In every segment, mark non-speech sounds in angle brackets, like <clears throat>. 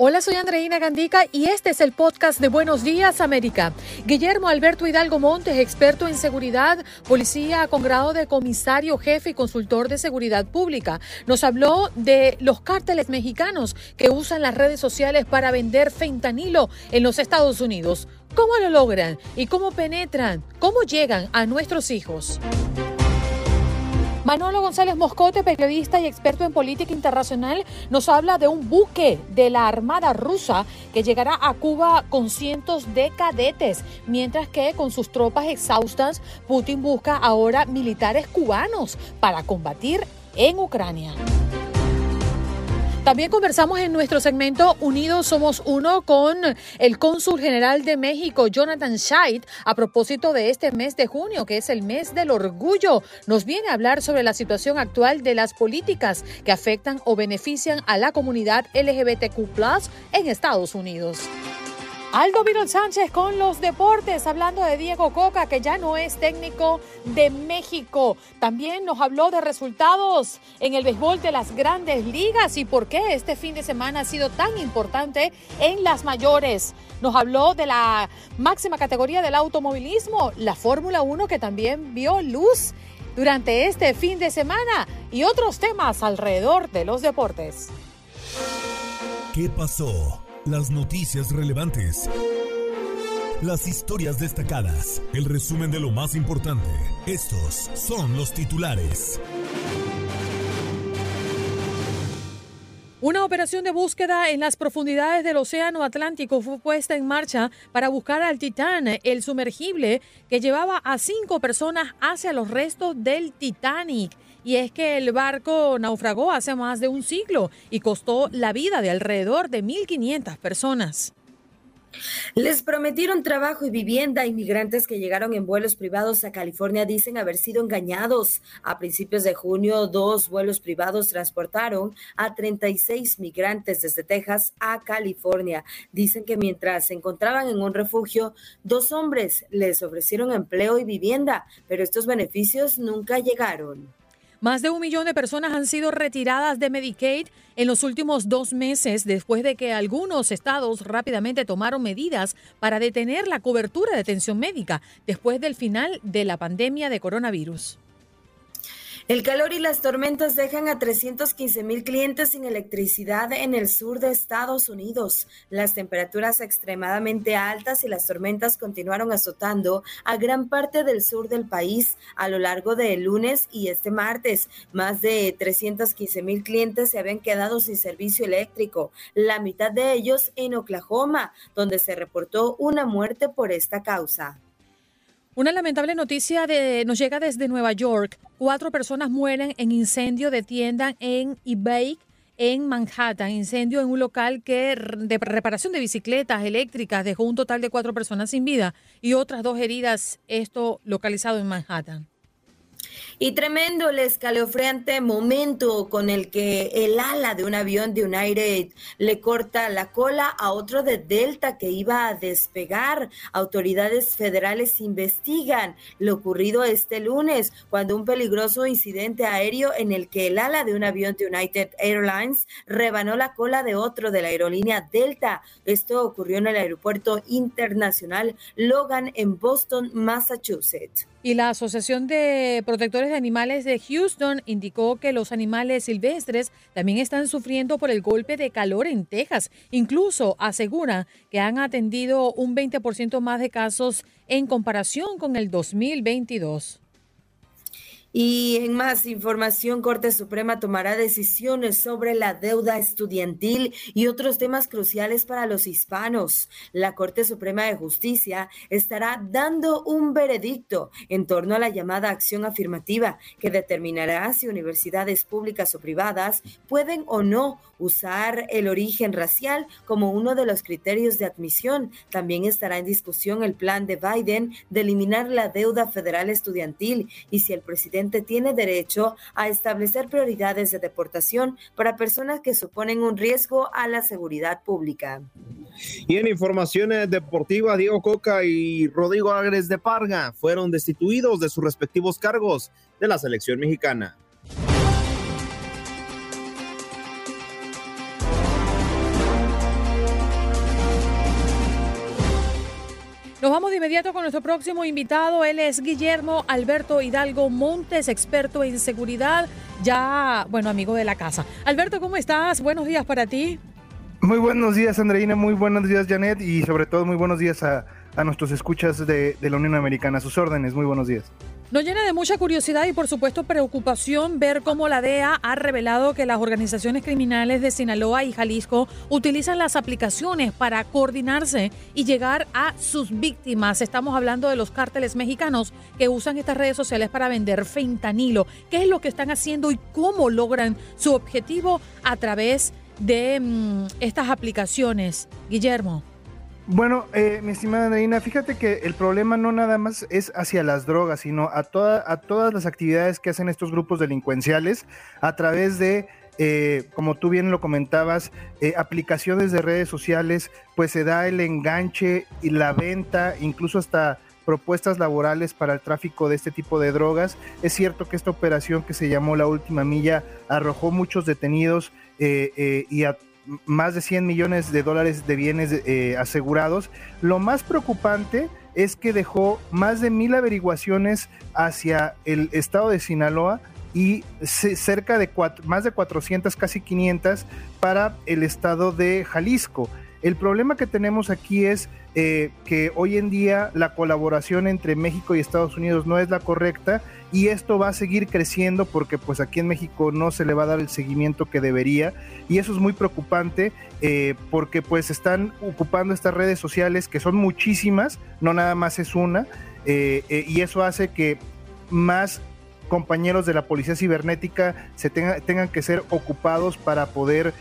Hola, soy Andreina Gandica y este es el podcast de Buenos Días América. Guillermo Alberto Hidalgo Montes, experto en seguridad, policía con grado de comisario jefe y consultor de seguridad pública, nos habló de los cárteles mexicanos que usan las redes sociales para vender fentanilo en los Estados Unidos. ¿Cómo lo logran y cómo penetran? ¿Cómo llegan a nuestros hijos? Manolo González Moscote, periodista y experto en política internacional, nos habla de un buque de la Armada rusa que llegará a Cuba con cientos de cadetes, mientras que con sus tropas exhaustas, Putin busca ahora militares cubanos para combatir en Ucrania. También conversamos en nuestro segmento Unidos Somos Uno con el cónsul general de México, Jonathan Scheidt, a propósito de este mes de junio, que es el mes del orgullo. Nos viene a hablar sobre la situación actual de las políticas que afectan o benefician a la comunidad LGBTQ en Estados Unidos. Aldo Virol Sánchez con los deportes, hablando de Diego Coca, que ya no es técnico de México. También nos habló de resultados en el béisbol de las grandes ligas y por qué este fin de semana ha sido tan importante en las mayores. Nos habló de la máxima categoría del automovilismo, la Fórmula 1, que también vio luz durante este fin de semana y otros temas alrededor de los deportes. ¿Qué pasó? Las noticias relevantes. Las historias destacadas. El resumen de lo más importante. Estos son los titulares. Una operación de búsqueda en las profundidades del Océano Atlántico fue puesta en marcha para buscar al Titán, el sumergible que llevaba a cinco personas hacia los restos del Titanic. Y es que el barco naufragó hace más de un siglo y costó la vida de alrededor de 1.500 personas. Les prometieron trabajo y vivienda inmigrantes que llegaron en vuelos privados a California dicen haber sido engañados. A principios de junio, dos vuelos privados transportaron a 36 migrantes desde Texas a California. Dicen que mientras se encontraban en un refugio, dos hombres les ofrecieron empleo y vivienda, pero estos beneficios nunca llegaron. Más de un millón de personas han sido retiradas de Medicaid en los últimos dos meses después de que algunos estados rápidamente tomaron medidas para detener la cobertura de atención médica después del final de la pandemia de coronavirus. El calor y las tormentas dejan a 315 mil clientes sin electricidad en el sur de Estados Unidos. Las temperaturas extremadamente altas y las tormentas continuaron azotando a gran parte del sur del país a lo largo del lunes y este martes. Más de 315 mil clientes se habían quedado sin servicio eléctrico, la mitad de ellos en Oklahoma, donde se reportó una muerte por esta causa. Una lamentable noticia de, nos llega desde Nueva York. Cuatro personas mueren en incendio de tienda en eBay en Manhattan. Incendio en un local que de reparación de bicicletas eléctricas dejó un total de cuatro personas sin vida y otras dos heridas. Esto localizado en Manhattan. Y tremendo el escalofriante momento con el que el ala de un avión de United le corta la cola a otro de Delta que iba a despegar. Autoridades federales investigan lo ocurrido este lunes cuando un peligroso incidente aéreo en el que el ala de un avión de United Airlines rebanó la cola de otro de la aerolínea Delta. Esto ocurrió en el aeropuerto internacional Logan en Boston, Massachusetts. Y la Asociación de protectores de animales de Houston indicó que los animales silvestres también están sufriendo por el golpe de calor en Texas. Incluso asegura que han atendido un 20% más de casos en comparación con el 2022. Y en más información, Corte Suprema tomará decisiones sobre la deuda estudiantil y otros temas cruciales para los hispanos. La Corte Suprema de Justicia estará dando un veredicto en torno a la llamada acción afirmativa que determinará si universidades públicas o privadas pueden o no usar el origen racial como uno de los criterios de admisión. También estará en discusión el plan de Biden de eliminar la deuda federal estudiantil y si el presidente tiene derecho a establecer prioridades de deportación para personas que suponen un riesgo a la seguridad pública. Y en informaciones deportivas, Diego Coca y Rodrigo Agres de Parga fueron destituidos de sus respectivos cargos de la selección mexicana. Nos vamos de inmediato con nuestro próximo invitado. Él es Guillermo Alberto Hidalgo Montes, experto en seguridad, ya, bueno, amigo de la casa. Alberto, ¿cómo estás? Buenos días para ti. Muy buenos días, Andreina. Muy buenos días, Janet. Y sobre todo, muy buenos días a, nuestros escuchas de, la Unión Americana. A sus órdenes, muy buenos días. Nos llena de mucha curiosidad y por supuesto preocupación ver cómo la DEA ha revelado que las organizaciones criminales de Sinaloa y Jalisco utilizan las aplicaciones para coordinarse y llegar a sus víctimas. Estamos hablando de los cárteles mexicanos que usan estas redes sociales para vender fentanilo. ¿Qué es lo que están haciendo y cómo logran su objetivo a través de mm, estas aplicaciones? Guillermo. Bueno, eh, mi estimada Andreina, fíjate que el problema no nada más es hacia las drogas, sino a, toda, a todas las actividades que hacen estos grupos delincuenciales a través de eh, como tú bien lo comentabas, eh, aplicaciones de redes sociales, pues se da el enganche y la venta, incluso hasta propuestas laborales para el tráfico de este tipo de drogas. Es cierto que esta operación que se llamó La Última Milla arrojó muchos detenidos y a más de 100 millones de dólares de bienes eh, asegurados. Lo más preocupante es que dejó más de mil averiguaciones hacia el estado de Sinaloa y cerca de más de 400, casi 500 para el estado de Jalisco. El problema que tenemos aquí es eh, que hoy en día la colaboración entre México y Estados Unidos no es la correcta y esto va a seguir creciendo porque pues aquí en México no se le va a dar el seguimiento que debería y eso es muy preocupante eh, porque pues están ocupando estas redes sociales que son muchísimas, no nada más es una eh, y eso hace que más compañeros de la policía cibernética se tengan que ser ocupados para poder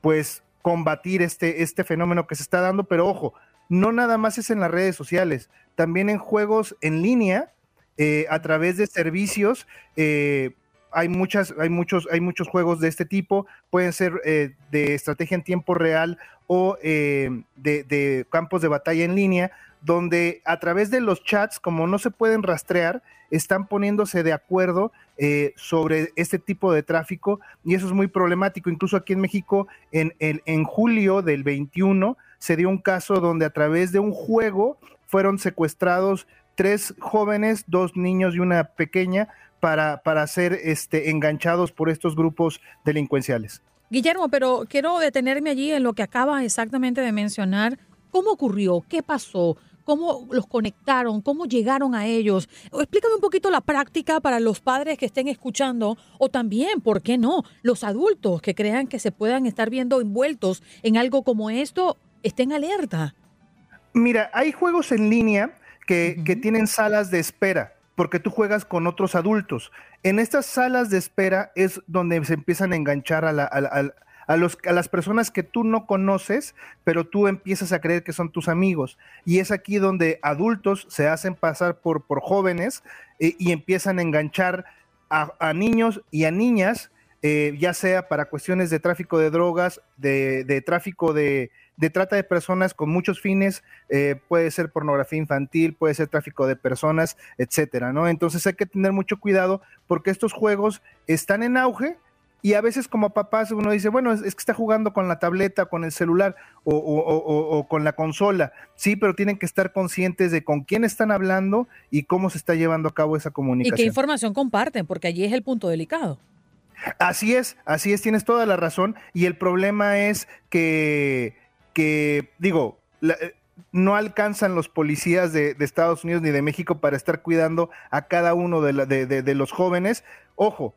pues combatir este, este fenómeno que se está dando, pero ojo, no nada más es en las redes sociales, también en juegos en línea, eh, a través de servicios. Eh, hay, muchas, hay, muchos, hay muchos juegos de este tipo, pueden ser eh, de estrategia en tiempo real o de, de, campos de batalla en línea, donde a través de los chats, como no se pueden rastrear, están poniéndose de acuerdo eh, sobre este tipo de tráfico y eso es muy problemático. Incluso aquí en México, en, en julio del 21, se dio un caso donde a través de un juego fueron secuestrados tres jóvenes, dos niños y una pequeña, para, para ser este, enganchados por estos grupos delincuenciales. Guillermo, pero quiero detenerme allí en lo que acaba exactamente de mencionar. ¿Cómo ocurrió? ¿Qué pasó? Cómo los conectaron, cómo llegaron a ellos. Explícame un poquito la práctica para los padres que estén escuchando o también, ¿por qué no? Los adultos que crean que se puedan estar viendo envueltos en algo como esto, estén alerta. Mira, hay juegos en línea que, tienen salas de espera porque tú juegas con otros adultos. En estas salas de espera es donde se empiezan a enganchar a, la, a, los, a las personas que tú no conoces, pero tú empiezas a creer que son tus amigos. Y es aquí donde adultos se hacen pasar por, por jóvenes eh, y empiezan a enganchar a, niños y a niñas, eh, ya sea para cuestiones de tráfico de drogas, de, tráfico de, trata de personas con muchos fines, eh, puede ser pornografía infantil, puede ser tráfico de personas, etcétera, ¿no? Entonces hay que tener mucho cuidado porque estos juegos están en auge Y a veces como papás uno dice, bueno, es, que está jugando con la tableta, con el celular o, con la consola. Sí, pero tienen que estar conscientes de con quién están hablando y cómo se está llevando a cabo esa comunicación. Y qué información comparten, porque allí es el punto delicado. Así es, así es, tienes toda la razón. Y el problema es que, que digo, eh, no alcanzan los policías de, Estados Unidos ni de México para estar cuidando a cada uno de, de los jóvenes. Ojo,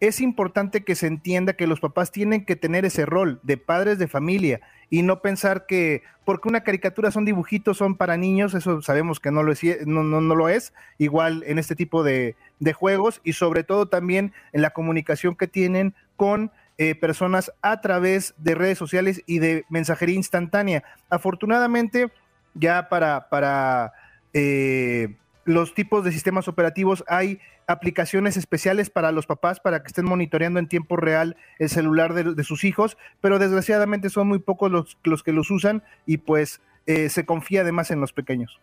es importante que se entienda que los papás tienen que tener ese rol de padres de familia y no pensar que porque una caricatura son dibujitos, son para niños, eso sabemos que no lo es, igual en este tipo de, juegos y sobre todo también en la comunicación que tienen con eh, personas a través de redes sociales y de mensajería instantánea. Afortunadamente, ya para, para eh, los tipos de sistemas operativos hay aplicaciones especiales para los papás para que estén monitoreando en tiempo real el celular de, sus hijos, pero desgraciadamente son muy pocos los, los que los usan y pues eh, se confía además en los pequeños.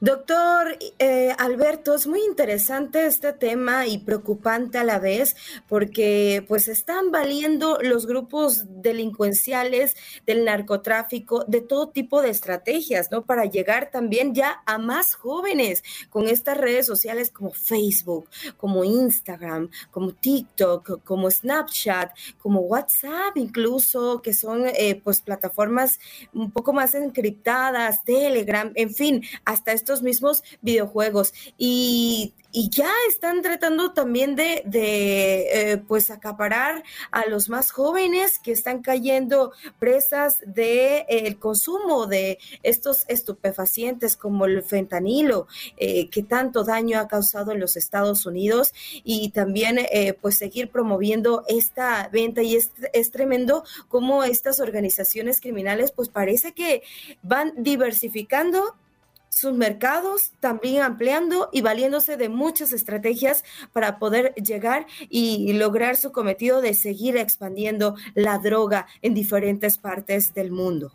Doctor eh, Alberto, es muy interesante este tema y preocupante a la vez porque pues están valiendo los grupos delincuenciales del narcotráfico de todo tipo de estrategias, ¿no? Para llegar también ya a más jóvenes con estas redes sociales como Facebook, como Instagram, como TikTok, como Snapchat, como WhatsApp incluso, que son eh, pues plataformas un poco más encriptadas, Telegram, en fin, hasta estos mismos videojuegos. Y, ya están tratando también de, eh, pues acaparar a los más jóvenes que están cayendo presas del de, eh, el consumo de estos estupefacientes como el fentanilo, eh, que tanto daño ha causado en los Estados Unidos y también pues seguir promoviendo esta venta y es, es tremendo cómo estas organizaciones criminales pues parece que van diversificando sus mercados, también ampliando y valiéndose de muchas estrategias para poder llegar y lograr su cometido de seguir expandiendo la droga en diferentes partes del mundo.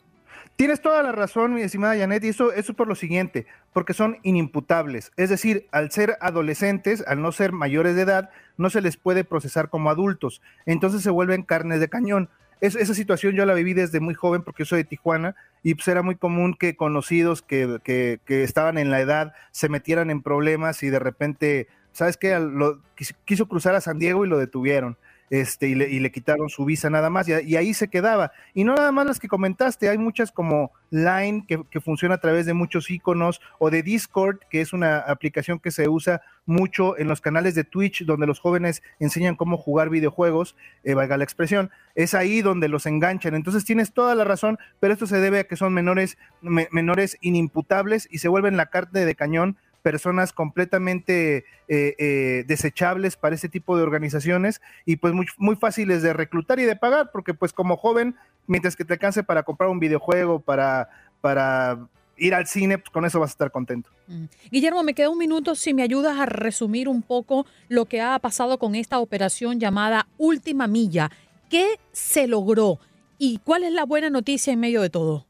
Tienes toda la razón, mi estimada Janet, y eso, eso por lo siguiente, porque son inimputables. Es decir, al ser adolescentes, al no ser mayores de edad, no se les puede procesar como adultos. Entonces se vuelven carnes de cañón esa situación yo la viví desde muy joven porque soy de Tijuana y pues era muy común que conocidos que, que, que estaban en la edad se metieran en problemas y de repente, ¿sabes qué? Lo, quiso cruzar a San Diego y lo detuvieron este, y, le, quitaron su visa nada más, y, ahí se quedaba. Y no nada más las que comentaste, hay muchas como Line, que, funciona a través de muchos iconos, o de Discord, que es una aplicación que se usa mucho en los canales de Twitch, donde los jóvenes enseñan cómo jugar videojuegos, eh, valga la expresión, es ahí donde los enganchan. Entonces tienes toda la razón, pero esto se debe a que son menores, menores inimputables y se vuelven la carne de cañón personas completamente eh, eh, desechables para ese tipo de organizaciones y pues muy, muy fáciles de reclutar y de pagar, porque pues como joven, mientras que te alcance para comprar un videojuego, para, para ir al cine, pues con eso vas a estar contento. Mm. Guillermo, me queda un minuto si me ayudas a resumir un poco lo que ha pasado con esta operación llamada Última Milla. ¿Qué se logró y cuál es la buena noticia en medio de todo?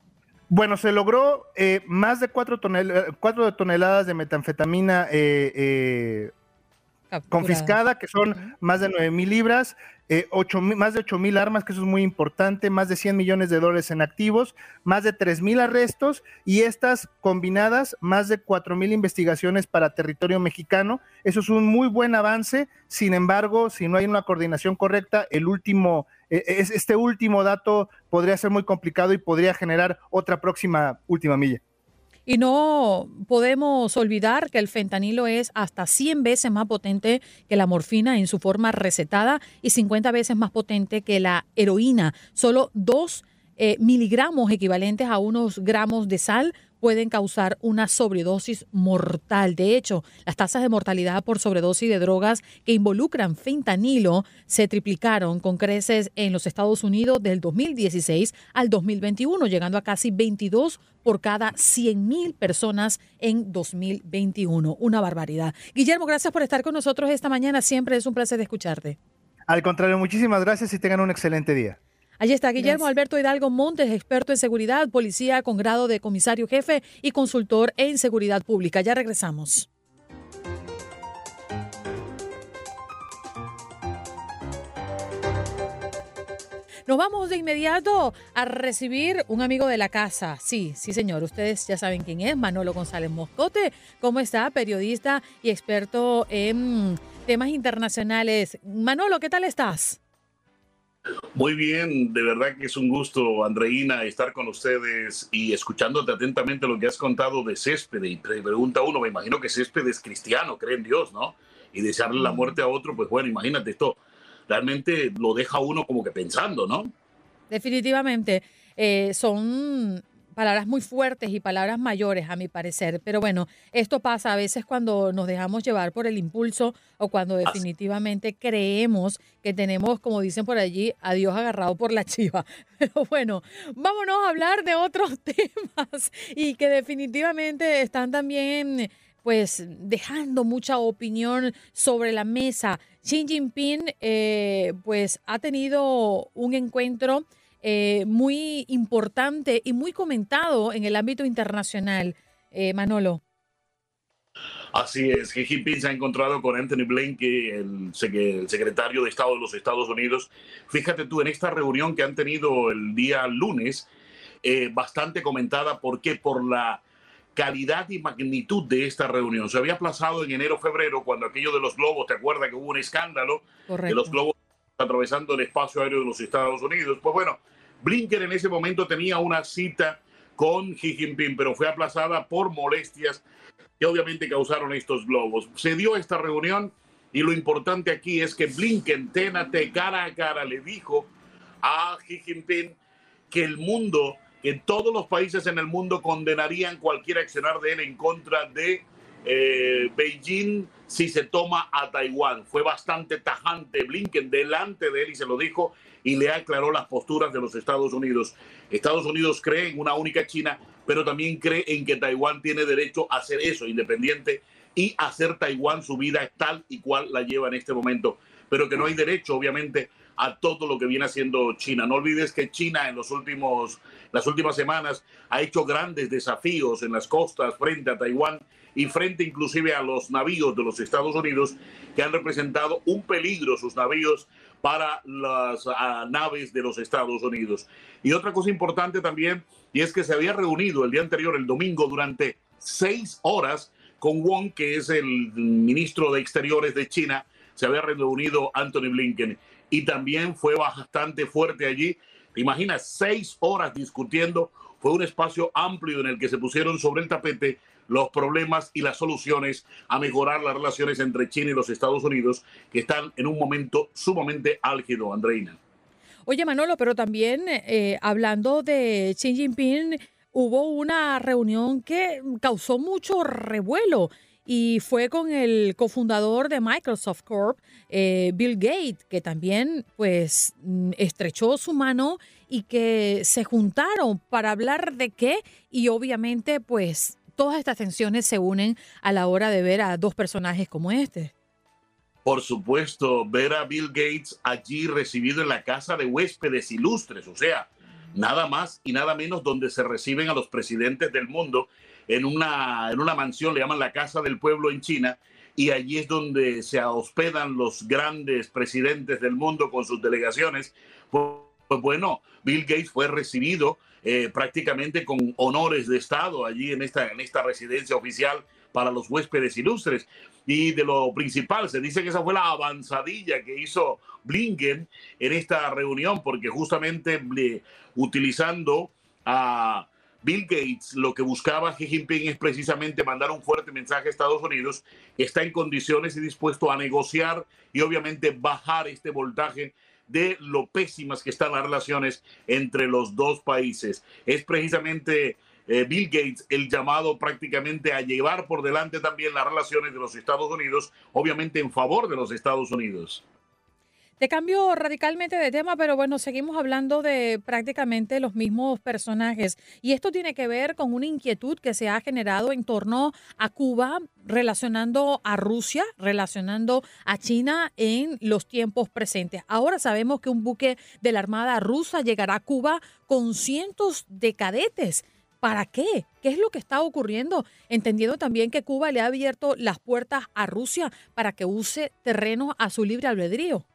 Bueno, se logró eh, más de cuatro, toneladas de metanfetamina eh, eh, confiscada, que son más de nueve mil libras, más de ocho mil armas, que eso es muy importante, más de 100 millones de dólares en activos, más de tres mil arrestos y estas combinadas, más de cuatro mil investigaciones para territorio mexicano. Eso es un muy buen avance. Sin embargo, si no hay una coordinación correcta, el último e, e, este último dato podría ser muy complicado y podría generar otra próxima última milla. Y no podemos olvidar que el fentanilo es hasta 100 veces más potente que la morfina en su forma recetada y 50 veces más potente que la heroína. Solo 2 eh, miligramos equivalentes a unos gramos de sal pueden causar una sobredosis mortal. De hecho, las tasas de mortalidad por sobredosis de drogas que involucran fentanilo se triplicaron con creces en los Estados Unidos del 2016 al 2021, llegando a casi 22 por cada 100 mil personas en 2021. Una barbaridad. Guillermo, gracias por estar con nosotros esta mañana. Siempre es un placer escucharte. Al contrario, muchísimas gracias y tengan un excelente día. Allí está Guillermo Alberto Hidalgo Montes, experto en seguridad, policía con grado de comisario jefe y consultor en seguridad pública. Ya regresamos. Nos vamos de inmediato a recibir un amigo de la casa. Sí, sí, señor. Ustedes ya saben quién es, Manolo González Moscote. ¿Cómo está? Periodista y experto en temas internacionales. Manolo, ¿qué tal estás? Muy bien, de verdad que es un gusto, Andreina, estar con ustedes y escuchándote atentamente lo que has contado de Césped. Y pregunta uno, me imagino que Césped es cristiano, cree en Dios, ¿no? Y desearle la mm. muerte a otro, pues bueno, imagínate esto, realmente lo deja uno como que pensando, ¿no? Definitivamente, eh, son palabras muy fuertes y palabras mayores, a mi parecer. Pero bueno, esto pasa a veces cuando nos dejamos llevar por el impulso o cuando definitivamente creemos que tenemos, como dicen por allí, a Dios agarrado por la chiva. <laughs> Pero bueno, vámonos a hablar de otros <laughs> temas y que definitivamente están también pues dejando mucha opinión sobre la mesa. Xi Jinping eh, pues ha tenido un encuentro eh, muy importante y muy comentado en el ámbito internacional. Eh, Manolo. Así es, Xi Jinping se ha encontrado con Anthony Blinken, el, secretario de Estado de los Estados Unidos. Fíjate tú, en esta reunión que han tenido el día lunes, eh, bastante comentada, ¿por qué? Por la calidad y magnitud de esta reunión. Se había aplazado en enero-febrero cuando aquello de los globos, ¿te acuerdas que hubo un escándalo de los globos atravesando el espacio aéreo de los Estados Unidos? Pues bueno, Blinken en ese momento tenía una cita con Xi Jinping, pero fue aplazada por molestias que obviamente causaron estos globos. Se dio esta reunión y lo importante aquí es que Blinken, ténate cara a cara, le dijo a Xi Jinping que el mundo, que todos los países en el mundo condenarían cualquier accionar de él en contra de eh, Beijing si se toma a Taiwán. Fue bastante tajante Blinken delante de él y se lo dijo y le aclaró las posturas de los Estados Unidos. Estados Unidos cree en una única China, pero también cree en que Taiwán tiene derecho a hacer eso, independiente, y hacer Taiwán su vida tal y cual la lleva en este momento, pero que no hay derecho, obviamente, a todo lo que viene haciendo China. No olvides que China en los últimos, las últimas semanas ha hecho grandes desafíos en las costas frente a Taiwán y frente inclusive a los navíos de los Estados Unidos que han representado un peligro sus navíos para las naves de los Estados Unidos. Y otra cosa importante también, y es que se había reunido el día anterior, el domingo, durante seis horas con Wong, que es el ministro de Exteriores de China, se había reunido Anthony Blinken. Y también fue bastante fuerte allí. ¿Te imaginas? Seis horas discutiendo. Fue un espacio amplio en el que se pusieron sobre el tapete los problemas y las soluciones a mejorar las relaciones entre China y los Estados Unidos, que están en un momento sumamente álgido, Andreina. Oye, Manolo, pero también eh, hablando de Xi Jinping, hubo una reunión que causó mucho revuelo y fue con el cofundador de Microsoft Corp, eh, Bill Gates, que también pues mm, estrechó su mano y que se juntaron para hablar de qué y obviamente pues todas estas tensiones se unen a la hora de ver a dos personajes como este. Por supuesto, ver a Bill Gates allí recibido en la casa de huéspedes ilustres, o sea, nada más y nada menos donde se reciben a los presidentes del mundo en una, en una mansión, le llaman la Casa del Pueblo en China, y allí es donde se hospedan los grandes presidentes del mundo con sus delegaciones. Pues, pues bueno, Bill Gates fue recibido eh, prácticamente con honores de Estado allí en esta, en esta residencia oficial para los huéspedes ilustres. Y de lo principal, se dice que esa fue la avanzadilla que hizo Blinken en esta reunión, porque justamente utilizando a Bill Gates, lo que buscaba Xi Jinping es precisamente mandar un fuerte mensaje a Estados Unidos, está en condiciones y dispuesto a negociar y obviamente bajar este voltaje de lo pésimas que están las relaciones entre los dos países. Es precisamente eh, Bill Gates el llamado prácticamente a llevar por delante también las relaciones de los Estados Unidos, obviamente en favor de los Estados Unidos. Te cambio radicalmente de tema, pero bueno, seguimos hablando de prácticamente los mismos personajes. Y esto tiene que ver con una inquietud que se ha generado en torno a Cuba, relacionando a Rusia, relacionando a China en los tiempos presentes. Ahora sabemos que un buque de la Armada rusa llegará a Cuba con cientos de cadetes. ¿Para qué? ¿Qué es lo que está ocurriendo? Entendiendo también que Cuba le ha abierto las puertas a Rusia para que use terreno a su libre albedrío.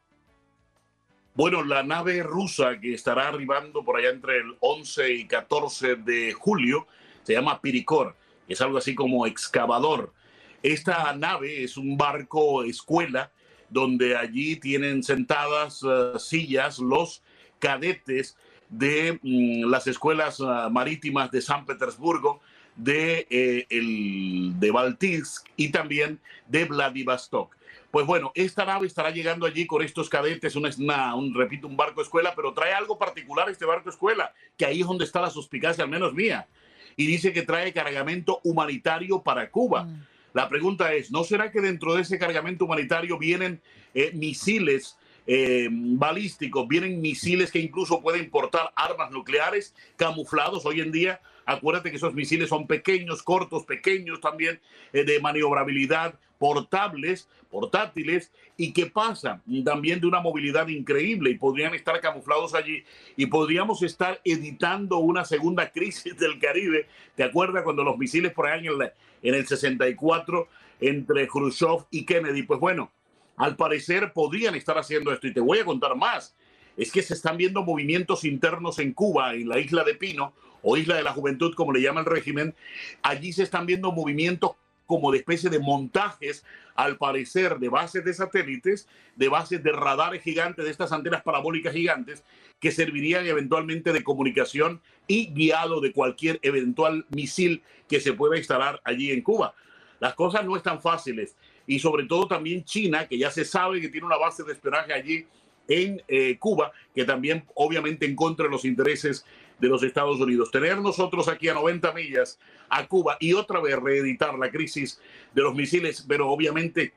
Bueno, la nave rusa que estará arribando por allá entre el 11 y 14 de julio se llama Piricor, es algo así como excavador. Esta nave es un barco escuela donde allí tienen sentadas uh, sillas los cadetes de mm, las escuelas uh, marítimas de San Petersburgo, de, eh, el, de Baltisk y también de Vladivostok. Pues bueno, esta nave estará llegando allí con estos cadetes, una, un, repito, un barco escuela, pero trae algo particular este barco escuela, que ahí es donde está la suspicacia, al menos mía. Y dice que trae cargamento humanitario para Cuba. Mm. La pregunta es, ¿no será que dentro de ese cargamento humanitario vienen eh, misiles eh, balísticos, vienen misiles que incluso pueden portar armas nucleares camuflados hoy en día? Acuérdate que esos misiles son pequeños, cortos, pequeños también, eh, de maniobrabilidad, portables, portátiles, y que pasan también de una movilidad increíble y podrían estar camuflados allí y podríamos estar editando una segunda <laughs> crisis del Caribe. ¿Te acuerdas cuando los misiles por ahí en, en el 64 entre Khrushchev y Kennedy? Pues bueno, al parecer podrían estar haciendo esto y te voy a contar más. Es que se están viendo movimientos internos en Cuba, en la isla de Pino, o Isla de la Juventud, como le llama el régimen, allí se están viendo movimientos como de especie de montajes, al parecer, de bases de satélites, de bases de radares gigantes, de estas antenas parabólicas gigantes, que servirían eventualmente de comunicación y guiado de cualquier eventual misil que se pueda instalar allí en Cuba. Las cosas no están fáciles y sobre todo también China, que ya se sabe que tiene una base de espionaje allí en eh, Cuba, que también obviamente en contra de los intereses de los Estados Unidos. Tener nosotros aquí a 90 millas a Cuba y otra vez reeditar la crisis de los misiles, pero obviamente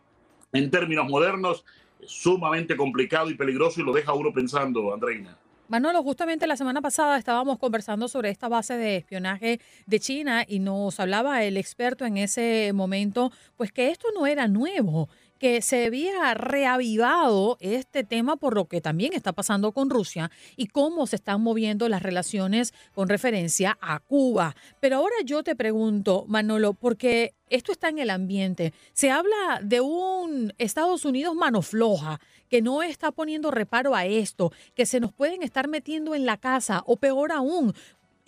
en términos modernos, sumamente complicado y peligroso y lo deja uno pensando, Andreina. Manolo, justamente la semana pasada estábamos conversando sobre esta base de espionaje de China y nos hablaba el experto en ese momento, pues que esto no era nuevo que se había reavivado este tema por lo que también está pasando con Rusia y cómo se están moviendo las relaciones con referencia a Cuba. Pero ahora yo te pregunto, Manolo, porque esto está en el ambiente, se habla de un Estados Unidos mano floja que no está poniendo reparo a esto, que se nos pueden estar metiendo en la casa o peor aún,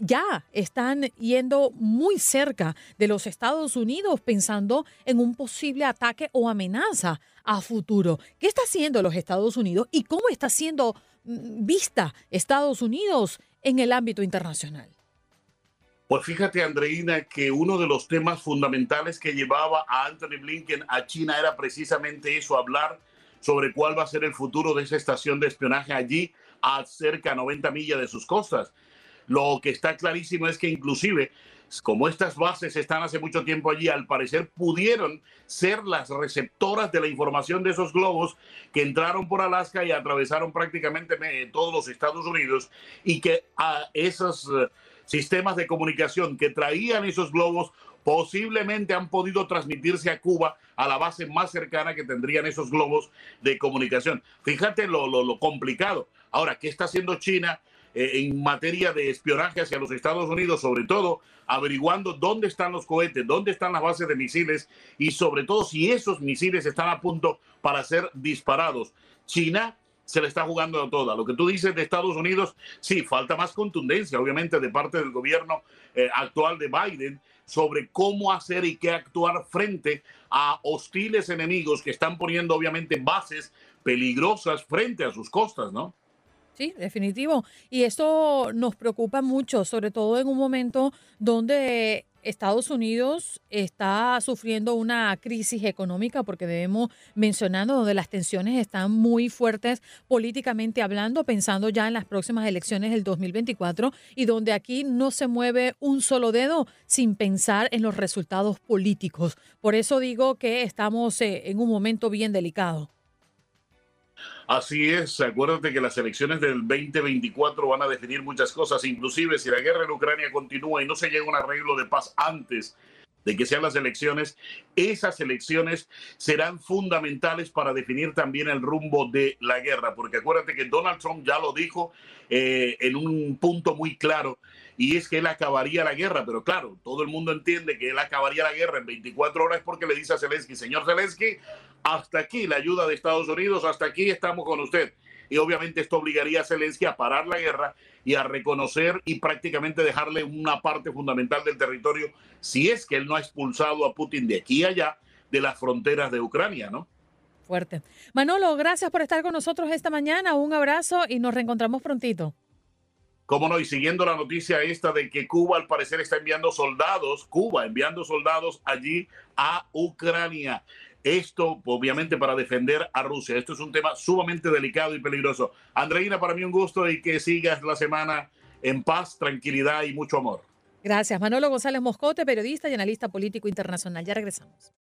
ya están yendo muy cerca de los Estados Unidos pensando en un posible ataque o amenaza a futuro. ¿Qué está haciendo los Estados Unidos y cómo está siendo mm, vista Estados Unidos en el ámbito internacional? Pues fíjate, Andreina, que uno de los temas fundamentales que llevaba a Anthony Blinken a China era precisamente eso, hablar sobre cuál va a ser el futuro de esa estación de espionaje allí a cerca de 90 millas de sus costas. Lo que está clarísimo es que inclusive, como estas bases están hace mucho tiempo allí, al parecer pudieron ser las receptoras de la información de esos globos que entraron por Alaska y atravesaron prácticamente todos los Estados Unidos y que a esos eh, sistemas de comunicación que traían esos globos posiblemente han podido transmitirse a Cuba, a la base más cercana que tendrían esos globos de comunicación. Fíjate lo, lo, lo complicado. Ahora, ¿qué está haciendo China? Eh, en materia de espionaje hacia los Estados Unidos, sobre todo averiguando dónde están los cohetes, dónde están las bases de misiles y sobre todo si esos misiles están a punto para ser disparados. China se le está jugando a toda. Lo que tú dices de Estados Unidos, sí, falta más contundencia, obviamente, de parte del gobierno eh, actual de Biden sobre cómo hacer y qué actuar frente a hostiles enemigos que están poniendo, obviamente, bases peligrosas frente a sus costas, ¿no? Sí, definitivo. Y esto nos preocupa mucho, sobre todo en un momento donde Estados Unidos está sufriendo una crisis económica, porque debemos mencionando donde las tensiones están muy fuertes políticamente hablando, pensando ya en las próximas elecciones del 2024 y donde aquí no se mueve un solo dedo sin pensar en los resultados políticos. Por eso digo que estamos eh, en un momento bien delicado. Así es, acuérdate que las elecciones del 2024 van a definir muchas cosas, inclusive si la guerra en Ucrania continúa y no se llega a un arreglo de paz antes de que sean las elecciones, esas elecciones serán fundamentales para definir también el rumbo de la guerra, porque acuérdate que Donald Trump ya lo dijo eh, en un punto muy claro, y es que él acabaría la guerra, pero claro, todo el mundo entiende que él acabaría la guerra en 24 horas porque le dice a Zelensky, señor Zelensky, hasta aquí la ayuda de Estados Unidos, hasta aquí estamos con usted. y obviamente esto obligaría a Zelensky a parar la guerra y a reconocer y prácticamente dejarle una parte fundamental del territorio, si es que él no ha expulsado a Putin de aquí a allá, de las fronteras de Ucrania, ¿no? Fuerte. Manolo, gracias por estar con nosotros esta mañana. Un abrazo y nos reencontramos prontito. Cómo no, y siguiendo la noticia esta de que Cuba al parecer está enviando soldados, Cuba enviando soldados allí a Ucrania. Esto, obviamente, para defender a Rusia. Esto es un tema sumamente delicado y peligroso. Andreina, para mí un gusto y que sigas la semana en paz, tranquilidad y mucho amor. Gracias. Manolo González Moscote, periodista y analista político internacional. Ya regresamos.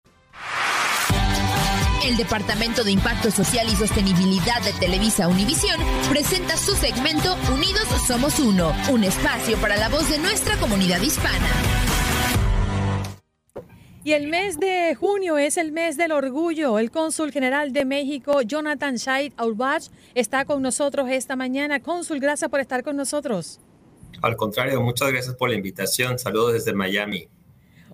El Departamento de Impacto Social y Sostenibilidad de Televisa Univisión presenta su segmento Unidos Somos Uno, un espacio para la voz de nuestra comunidad hispana. Y el mes de junio es el mes del orgullo. El cónsul general de México, Jonathan Shait Aubach, está con nosotros esta mañana. Cónsul, gracias por estar con nosotros. Al contrario, muchas gracias por la invitación. Saludos desde Miami.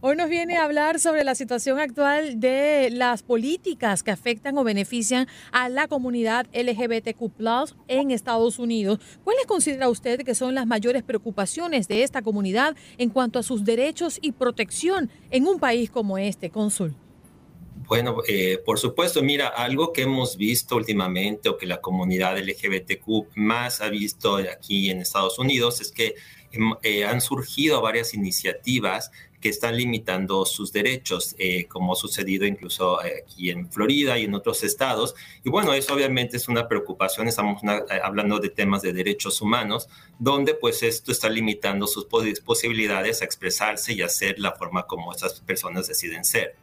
Hoy nos viene a hablar sobre la situación actual de las políticas que afectan o benefician a la comunidad LGBTQ en Estados Unidos. ¿Cuáles considera usted que son las mayores preocupaciones de esta comunidad en cuanto a sus derechos y protección en un país como este, cónsul? Bueno, eh, por supuesto, mira, algo que hemos visto últimamente o que la comunidad LGBTQ más ha visto aquí en Estados Unidos es que em, eh, han surgido varias iniciativas que están limitando sus derechos, eh, como ha sucedido incluso eh, aquí en Florida y en otros estados. Y bueno, eso obviamente es una preocupación, estamos eh, hablando de temas de derechos humanos, donde pues esto está limitando sus posibilidades a expresarse y hacer la forma como esas personas deciden ser.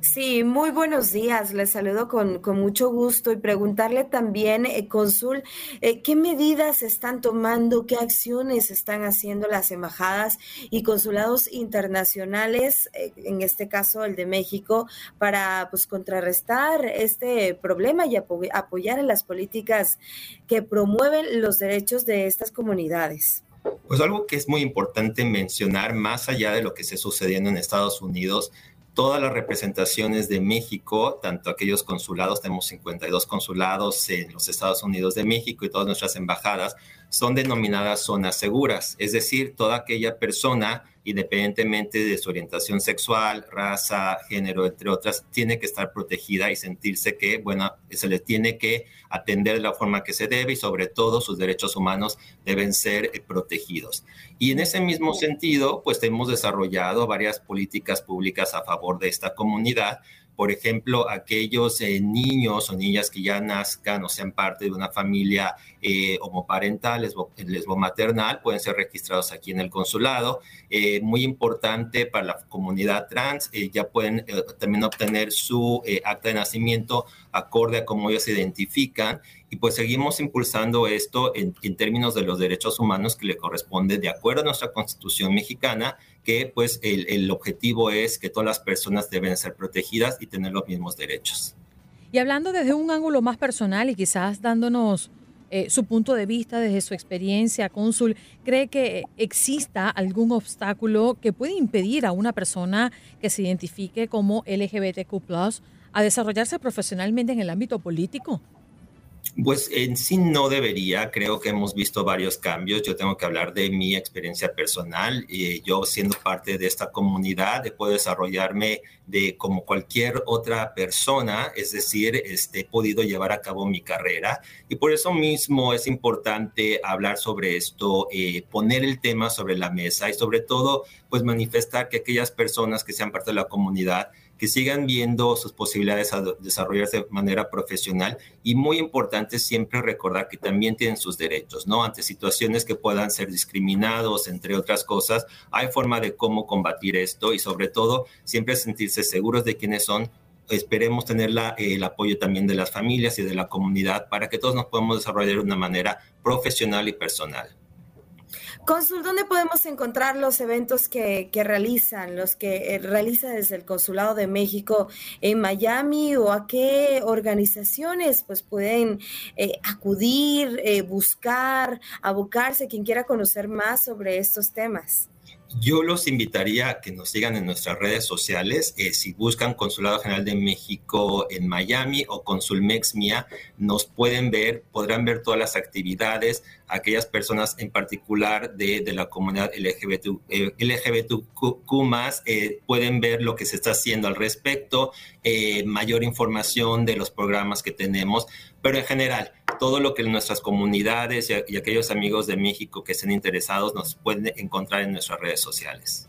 Sí, muy buenos días. Les saludo con, mucho gusto y preguntarle también, eh, Consul, eh, ¿qué medidas están tomando, qué acciones están haciendo las embajadas y consulados internacionales, eh, en este caso el de México, para pues contrarrestar este problema y apoyar en las políticas que promueven los derechos de estas comunidades? Pues algo que es muy importante mencionar, más allá de lo que está sucediendo en Estados Unidos, todas las representaciones de México, tanto aquellos consulados, tenemos 52 consulados en los Estados Unidos de México y todas nuestras embajadas, son denominadas zonas seguras, es decir, toda aquella persona, independientemente de su orientación sexual, raza, género, entre otras, tiene que estar protegida y sentirse que, bueno, se le tiene que atender de la forma que se debe y sobre todo sus derechos humanos deben ser eh, protegidos. Y en ese mismo sentido, pues hemos desarrollado varias políticas públicas a favor de esta comunidad por ejemplo, aquellos eh, niños o niñas que ya nazcan o sean parte de una familia eh, homoparental, lesbo, lesbomaternal, pueden ser registrados aquí en el consulado. Eh, muy importante para la comunidad trans, ya pueden también obtener su acta de nacimiento acorde a cómo ellos se identifican y pues seguimos impulsando esto en, términos de los derechos humanos que le corresponde de acuerdo a nuestra constitución mexicana, que pues el, el objetivo es que todas las personas deben ser protegidas y tener los mismos derechos. Y hablando desde un ángulo más personal y quizás dándonos eh, su punto de vista, desde su experiencia, cónsul, ¿cree que exista algún obstáculo que puede impedir a una persona que se identifique como LGBTQ a desarrollarse profesionalmente en el ámbito político? Pues en sí no debería, creo que hemos visto varios cambios. Yo tengo que hablar de mi experiencia personal. y yo siendo parte de esta comunidad puedo desarrollarme de como cualquier otra persona, es decir, este, he podido llevar a cabo mi carrera y por eso mismo es importante hablar sobre esto, eh, poner el tema sobre la mesa y sobre todo pues manifestar que aquellas personas que sean parte de la comunidad que sigan viendo sus posibilidades a desarrollarse de manera profesional y muy importante siempre recordar que también tienen sus derechos, ¿no? Ante situaciones que puedan ser discriminados, entre otras cosas, hay forma de cómo combatir esto y sobre todo siempre sentirse seguros de quiénes son. Esperemos tener el apoyo también de las familias y de la comunidad para que todos nos podamos desarrollar de una manera profesional y personal. Consul, ¿dónde podemos encontrar los eventos que, realizan, los que eh, realiza desde el Consulado de México en Miami o a qué organizaciones pues pueden eh, acudir, eh, buscar, abocarse, quien quiera conocer más sobre estos temas? Yo los invitaría a que nos sigan en nuestras redes sociales. Eh, si buscan Consulado General de México en Miami o Consulmex Mía, nos pueden ver, podrán ver todas las actividades. Aquellas personas en particular de, la comunidad LGBT, eh, LGBTQ eh, pueden ver lo que se está haciendo al respecto, mayor información de los programas que tenemos, pero en general, todo lo que nuestras comunidades y, aquellos amigos de México que estén interesados nos pueden encontrar en nuestras redes sociales.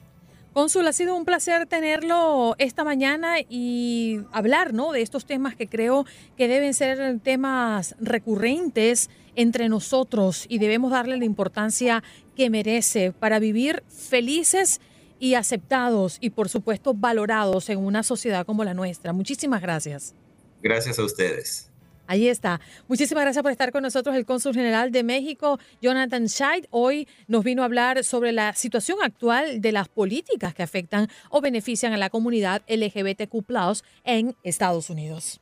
Cónsul, ha sido un placer tenerlo esta mañana y hablar ¿no? de estos temas que creo que deben ser temas recurrentes entre nosotros y debemos darle la importancia que merece para vivir felices y aceptados y por supuesto valorados en una sociedad como la nuestra. Muchísimas gracias. Gracias a ustedes. Ahí está. Muchísimas gracias por estar con nosotros el cónsul general de México, Jonathan Scheid. Hoy nos vino a hablar sobre la situación actual de las políticas que afectan o benefician a la comunidad LGBTQ en Estados Unidos.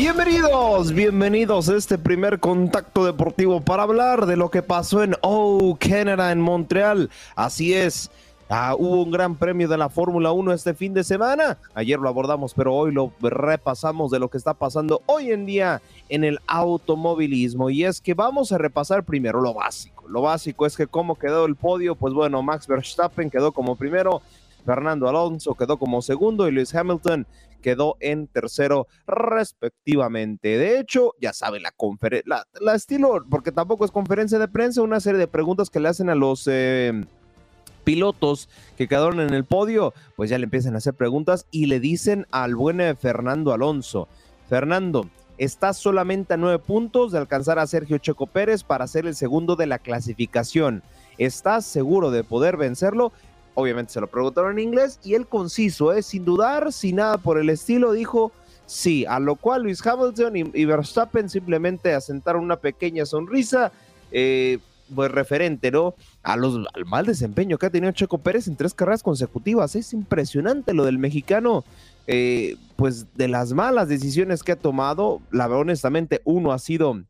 Bienvenidos, bienvenidos a este primer contacto deportivo para hablar de lo que pasó en Oh Canada en Montreal. Así es, ah, hubo un gran premio de la Fórmula 1 este fin de semana. Ayer lo abordamos, pero hoy lo repasamos de lo que está pasando hoy en día en el automovilismo. Y es que vamos a repasar primero lo básico. Lo básico es que cómo quedó el podio, pues bueno, Max Verstappen quedó como primero, Fernando Alonso quedó como segundo y Lewis Hamilton quedó en tercero respectivamente. De hecho, ya sabe, la conferencia, la, estilo, porque tampoco es conferencia de prensa, una serie de preguntas que le hacen a los... Eh, pilotos que quedaron en el podio, pues ya le empiezan a hacer preguntas y le dicen al buen eh, Fernando Alonso, Fernando, estás solamente a nueve puntos de alcanzar a Sergio Checo Pérez para ser el segundo de la clasificación. ¿Estás seguro de poder vencerlo? Obviamente se lo preguntaron en inglés y él conciso, ¿eh? sin dudar, sin nada por el estilo, dijo sí, a lo cual Luis Hamilton y, Verstappen simplemente asentaron una pequeña sonrisa, eh, pues referente, ¿no? A los, al mal desempeño que ha tenido Checo Pérez en tres carreras consecutivas. Es impresionante lo del mexicano, eh, pues de las malas decisiones que ha tomado. La verdad, honestamente, uno ha sido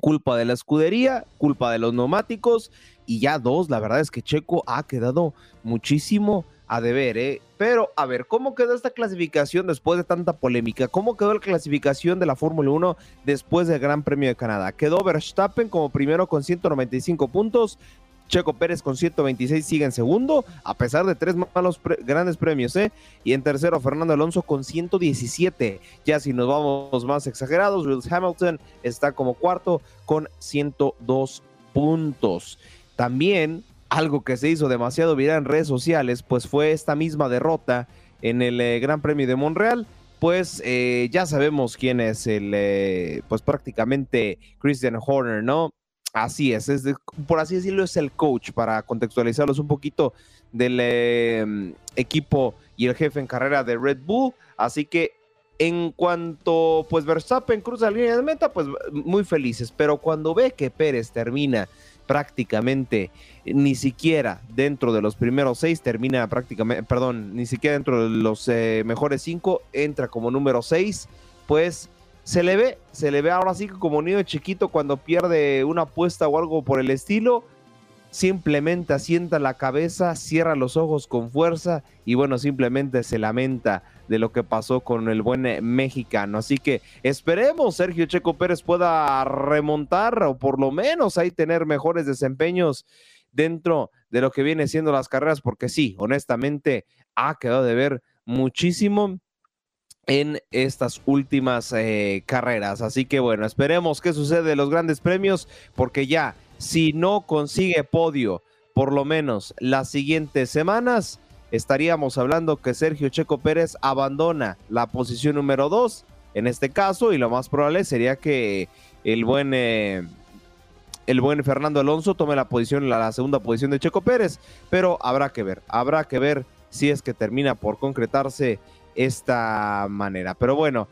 culpa de la escudería, culpa de los neumáticos y ya dos, la verdad es que Checo ha quedado muchísimo a deber, ¿eh? Pero, a ver, ¿cómo quedó esta clasificación después de tanta polémica? ¿Cómo quedó la clasificación de la Fórmula 1 después del Gran Premio de Canadá? Quedó Verstappen como primero con 195 puntos, Checo Pérez con 126 sigue en segundo, a pesar de tres malos grandes premios, ¿eh? Y en tercero, Fernando Alonso con 117. Ya si nos vamos más exagerados, Lewis Hamilton está como cuarto con 102 puntos. También algo que se hizo demasiado viral en redes sociales, pues fue esta misma derrota en el eh, Gran Premio de Monreal. Pues eh, ya sabemos quién es el, eh, pues prácticamente Christian Horner, ¿no? Así es, es por así decirlo, es el coach para contextualizarlos un poquito del equipo y el jefe en carrera de Red Bull. Así que en cuanto pues Verstappen cruza la línea de meta, pues muy felices. Pero cuando ve que Pérez termina prácticamente ni siquiera dentro de los primeros seis termina prácticamente, perdón, ni siquiera dentro de los eh, mejores cinco entra como número seis, pues se le ve, se le ve ahora sí como niño chiquito cuando pierde una apuesta o algo por el estilo, simplemente asienta la cabeza, cierra los ojos con fuerza y bueno, simplemente se lamenta de lo que pasó con el buen eh, mexicano. Así que esperemos Sergio Checo Pérez pueda remontar o por lo menos ahí tener mejores desempeños dentro de lo que viene siendo las carreras, porque sí, honestamente ha quedado de ver muchísimo en estas últimas eh, carreras. Así que bueno, esperemos que sucede los grandes premios, porque ya si no consigue podio por lo menos las siguientes semanas, estaríamos hablando que Sergio Checo Pérez abandona la posición número 2 en este caso y lo más probable sería que el buen eh, el buen Fernando Alonso tome la posición la segunda posición de Checo Pérez, pero habrá que ver, habrá que ver si es que termina por concretarse esta manera. Pero bueno,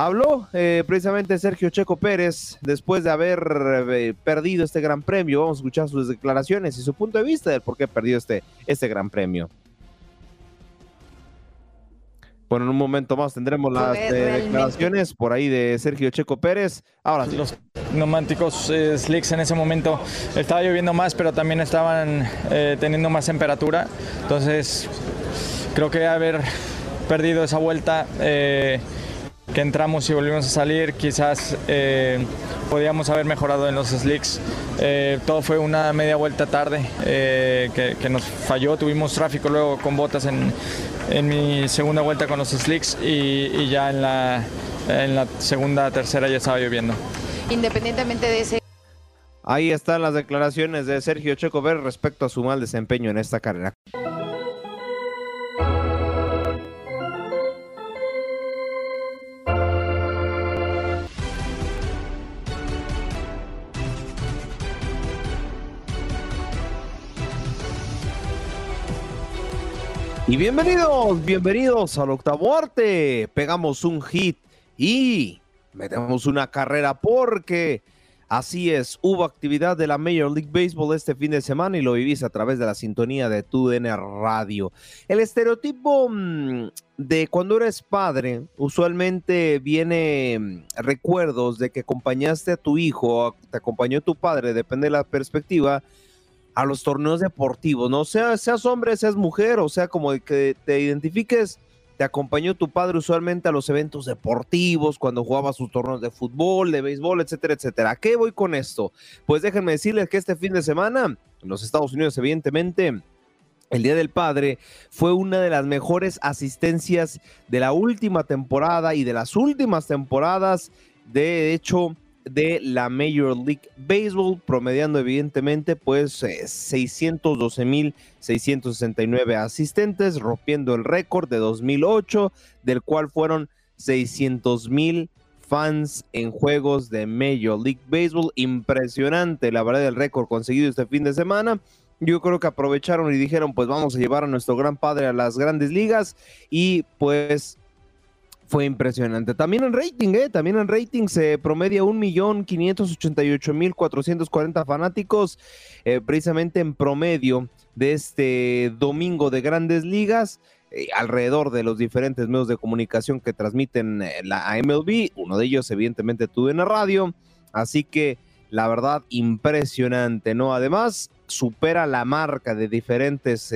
Habló eh, precisamente Sergio Checo Pérez después de haber eh, perdido este gran premio. Vamos a escuchar sus declaraciones y su punto de vista del por qué perdió este, este gran premio. Bueno, en un momento más tendremos las eh, declaraciones por ahí de Sergio Checo Pérez. Ahora sí. Los neumáticos slicks en ese momento estaba lloviendo más, pero también estaban teniendo más temperatura. Entonces, creo que haber perdido esa vuelta que entramos y volvimos a salir, quizás eh, podíamos haber mejorado en los slicks. Eh, todo fue una media vuelta tarde eh, que, nos falló, tuvimos tráfico luego con botas en, mi segunda vuelta con los slicks y, ya en la, en la segunda, tercera ya estaba lloviendo. Independientemente de ese... Ahí están las declaraciones de Sergio Checo respecto a su mal desempeño en esta carrera. Y bienvenidos, bienvenidos al octavo arte. Pegamos un hit y metemos una carrera porque así es, hubo actividad de la Major League Baseball este fin de semana y lo vivís a través de la sintonía de TUDN Radio. El estereotipo mm, de cuando eres padre usualmente viene mm, recuerdos de que acompañaste a tu hijo, te acompañó tu padre, depende de la perspectiva a los torneos deportivos, ¿no? Sea, seas hombre, seas mujer, o sea, como que te identifiques, te acompañó tu padre usualmente a los eventos deportivos, cuando jugaba sus torneos de fútbol, de béisbol, etcétera, etcétera. ¿A qué voy con esto? Pues déjenme decirles que este fin de semana, en los Estados Unidos, evidentemente, el Día del Padre fue una de las mejores asistencias de la última temporada y de las últimas temporadas. De hecho, de la Major League Baseball, promediando evidentemente pues 612.669 eh, asistentes, rompiendo el récord de 2008, del cual fueron 600.000 fans en juegos de Major League Baseball. Impresionante, la verdad, el récord conseguido este fin de semana. Yo creo que aprovecharon y dijeron, pues vamos a llevar a nuestro gran padre a las grandes ligas y pues fue impresionante. También en rating, ¿eh? También en rating se promedia 1.588.440 fanáticos, eh, precisamente en promedio de este domingo de grandes ligas. Eh, alrededor de los diferentes medios de comunicación que transmiten eh, la MLB, uno de ellos evidentemente tuve en la radio, así que la verdad impresionante, ¿no? Además, supera la marca de diferentes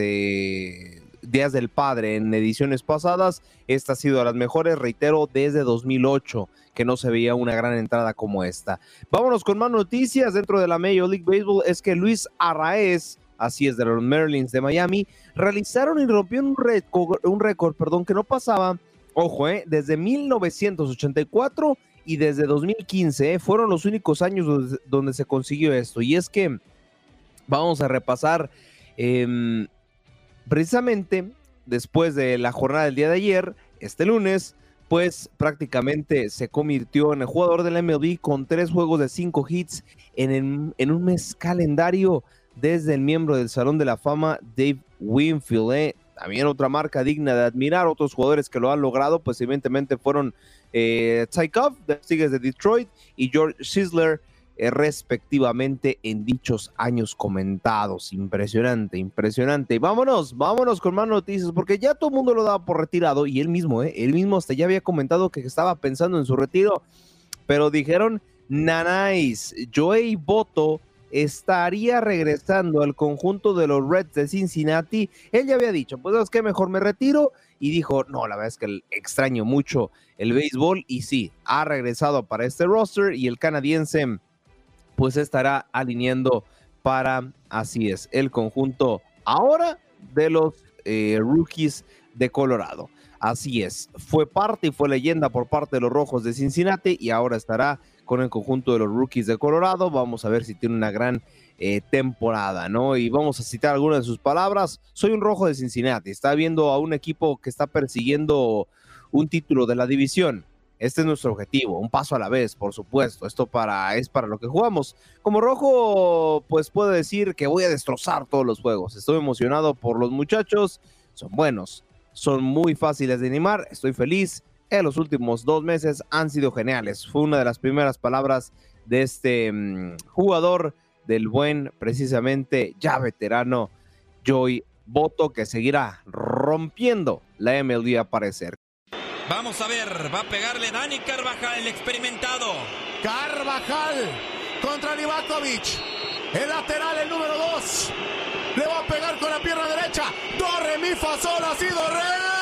Días del Padre en ediciones pasadas. Esta ha sido de las mejores, reitero, desde 2008 que no se veía una gran entrada como esta. Vámonos con más noticias dentro de la Major League Baseball. Es que Luis Arraez, así es, de los Merlins de Miami, realizaron y rompieron un récord, un récord perdón, que no pasaba, ojo, eh, desde 1984 y desde 2015 eh, fueron los únicos años donde, se consiguió esto. Y es que vamos a repasar em, precisamente después de la jornada del día de ayer, este lunes, pues prácticamente se convirtió en el jugador de la MLB con tres juegos de cinco hits en, en un mes calendario desde el miembro del Salón de la Fama, Dave Winfield. ¿eh? También otra marca digna de admirar, otros jugadores que lo han logrado, pues evidentemente fueron eh, Ty de Tigres de Detroit, y George Sisler respectivamente en dichos años comentados. Impresionante, impresionante. Vámonos, vámonos con más noticias, porque ya todo el mundo lo daba por retirado y él mismo, ¿eh? él mismo hasta ya había comentado que estaba pensando en su retiro, pero dijeron, Nanais, Joey Boto estaría regresando al conjunto de los Reds de Cincinnati. Él ya había dicho, pues es que mejor me retiro. Y dijo, no, la verdad es que extraño mucho el béisbol. Y sí, ha regresado para este roster y el canadiense pues estará alineando para, así es, el conjunto ahora de los eh, rookies de Colorado. Así es, fue parte y fue leyenda por parte de los Rojos de Cincinnati y ahora estará con el conjunto de los rookies de Colorado. Vamos a ver si tiene una gran eh, temporada, ¿no? Y vamos a citar algunas de sus palabras. Soy un rojo de Cincinnati. Está viendo a un equipo que está persiguiendo un título de la división. Este es nuestro objetivo, un paso a la vez, por supuesto. Esto para, es para lo que jugamos. Como rojo, pues puedo decir que voy a destrozar todos los juegos. Estoy emocionado por los muchachos. Son buenos, son muy fáciles de animar. Estoy feliz. En los últimos dos meses han sido geniales. Fue una de las primeras palabras de este mm, jugador del buen, precisamente ya veterano Joy Boto, que seguirá rompiendo la MLB a parecer. Vamos a ver, va a pegarle Dani Carvajal, el experimentado. Carvajal contra Livakovic. El lateral, el número 2. Le va a pegar con la pierna derecha. Do, re, mi, fa, sol, ha sido re.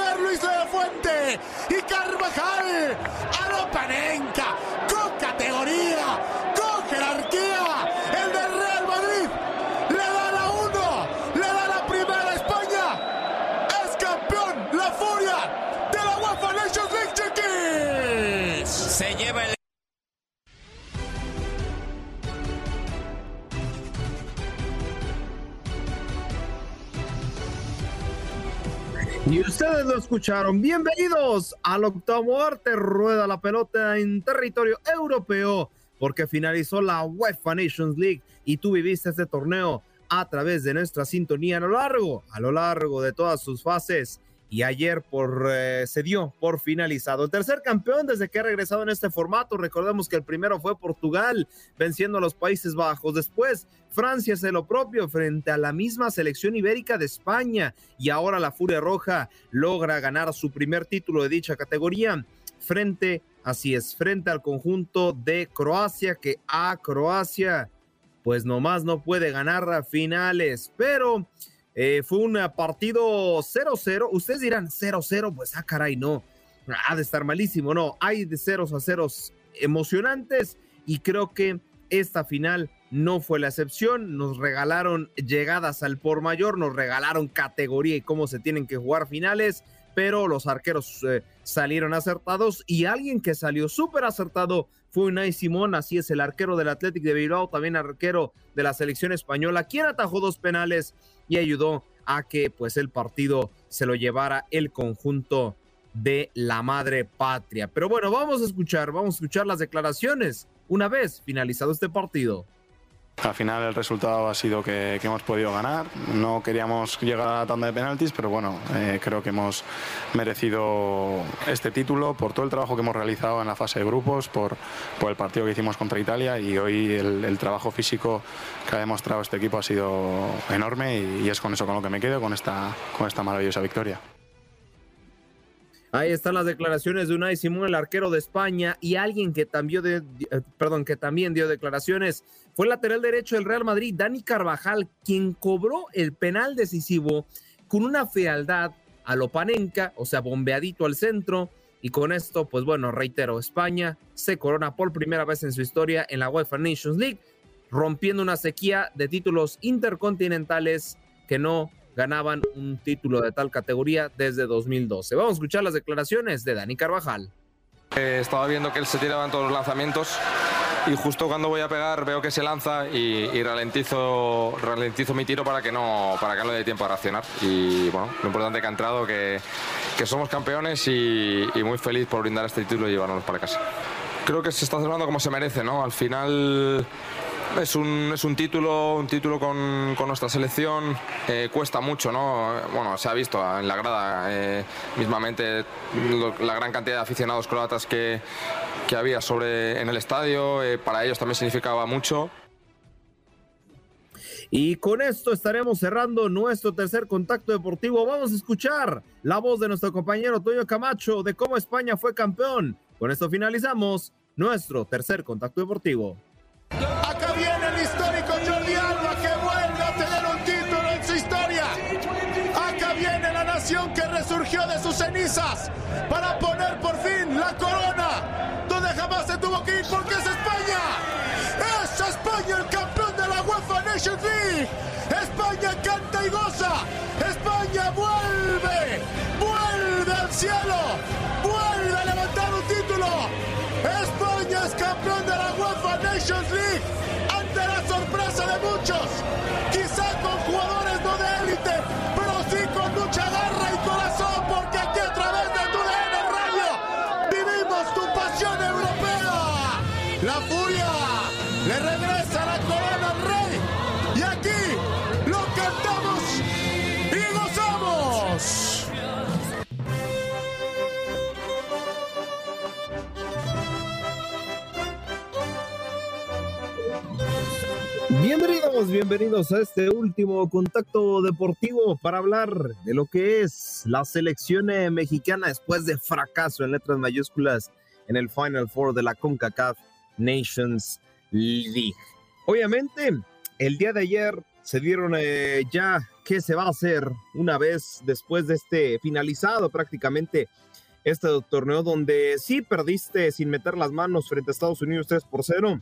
ver Luis de Fuente y Carvajal a la Panenca. Escucharon. Bienvenidos al octavo arte. Rueda la pelota en territorio europeo porque finalizó la UEFA Nations League y tú viviste este torneo a través de nuestra sintonía a lo largo, a lo largo de todas sus fases y ayer por, eh, se dio por finalizado. El tercer campeón desde que ha regresado en este formato. Recordemos que el primero fue Portugal, venciendo a los Países Bajos. Después, Francia hace lo propio frente a la misma selección ibérica de España. Y ahora la Furia Roja logra ganar su primer título de dicha categoría frente, así es, frente al conjunto de Croacia, que a Croacia, pues nomás no puede ganar a finales. Pero eh, fue un partido 0-0. Ustedes dirán 0-0, pues ah, caray, no. Ha de estar malísimo, no. Hay de ceros a ceros emocionantes y creo que esta final no fue la excepción. Nos regalaron llegadas al por mayor, nos regalaron categoría y cómo se tienen que jugar finales, pero los arqueros eh, salieron acertados y alguien que salió súper acertado fue Unai Simón, así es el arquero del Athletic de Bilbao, también arquero de la selección española, quien atajó dos penales y ayudó a que pues el partido se lo llevara el conjunto de la madre patria. Pero bueno, vamos a escuchar, vamos a escuchar las declaraciones una vez finalizado este partido. Al final el resultado ha sido que, hemos podido ganar. No queríamos llegar a la tanda de penaltis, pero bueno, eh, creo que hemos merecido este título por todo el trabajo que hemos realizado en la fase de grupos, por, el partido que hicimos contra Italia y hoy el, trabajo físico que ha demostrado este equipo ha sido enorme y, es con eso con lo que me quedo, con esta maravillosa victoria. Ahí están las declaraciones de Unai Simón, el arquero de España, y alguien que también, de, eh, que también dio declaraciones fue el lateral derecho del Real Madrid, Dani Carvajal, quien cobró el penal decisivo con una fealdad a Lopanenka, o sea, bombeadito al centro. Y con esto, pues bueno, reitero, España se corona por primera vez en su historia en la UEFA Nations League, rompiendo una sequía de títulos intercontinentales que no ganaban un título de tal categoría desde 2012. Vamos a escuchar las declaraciones de Dani Carvajal. Eh, estaba viendo que él se tiraba en todos los lanzamientos y justo cuando voy a pegar veo que se lanza y, ralentizo, ralentizo mi tiro para que no para que no le dé tiempo a reaccionar. Y bueno, lo importante que ha entrado, que, que somos campeones y, y muy feliz por brindar este título y llevarnos para casa. Creo que se está celebrando como se merece, ¿no? Al final es un, es un título, un título con, con nuestra selección. Eh, cuesta mucho, ¿no? Bueno, se ha visto en la grada eh, mismamente la gran cantidad de aficionados croatas que, que había sobre en el estadio. Eh, para ellos también significaba mucho. Y con esto estaremos cerrando nuestro tercer contacto deportivo. Vamos a escuchar la voz de nuestro compañero Toño Camacho de cómo España fue campeón. Con esto finalizamos nuestro tercer contacto deportivo. Acá viene el histórico Jordi Alba que vuelve a tener un título en su historia. Acá viene la nación que resurgió de sus cenizas para poner por fin la corona donde jamás se tuvo que ir porque es España. Es España el campeón de la UEFA Nations League. España canta y goza. España vuelve, vuelve al cielo, campeón de la UEFA Nations League ante la sorpresa de muchos. Quizá con jugadores Bienvenidos, bienvenidos a este último contacto deportivo para hablar de lo que es la selección mexicana después de fracaso en letras mayúsculas en el Final Four de la CONCACAF Nations League. Obviamente, el día de ayer se dieron eh, ya qué se va a hacer una vez después de este finalizado prácticamente este torneo donde sí perdiste sin meter las manos frente a Estados Unidos 3 por 0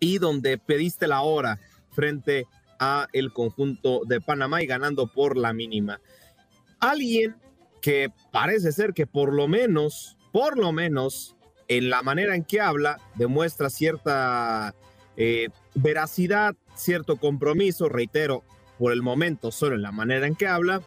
y donde pediste la hora frente a el conjunto de Panamá y ganando por la mínima. Alguien que parece ser que por lo menos, por lo menos, en la manera en que habla, demuestra cierta eh, veracidad, cierto compromiso, reitero, por el momento solo en la manera en que habla,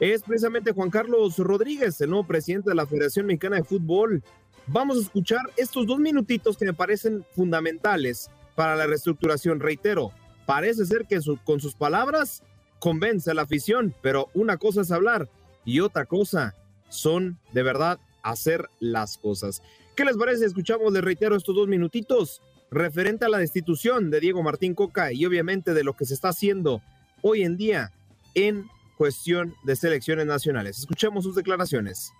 es precisamente Juan Carlos Rodríguez, el nuevo presidente de la Federación Mexicana de Fútbol. Vamos a escuchar estos dos minutitos que me parecen fundamentales para la reestructuración. Reitero, parece ser que con sus palabras convence a la afición, pero una cosa es hablar y otra cosa son de verdad hacer las cosas. ¿Qué les parece? Escuchamos, les reitero, estos dos minutitos referente a la destitución de Diego Martín Coca y obviamente de lo que se está haciendo hoy en día en cuestión de selecciones nacionales. Escuchemos sus declaraciones.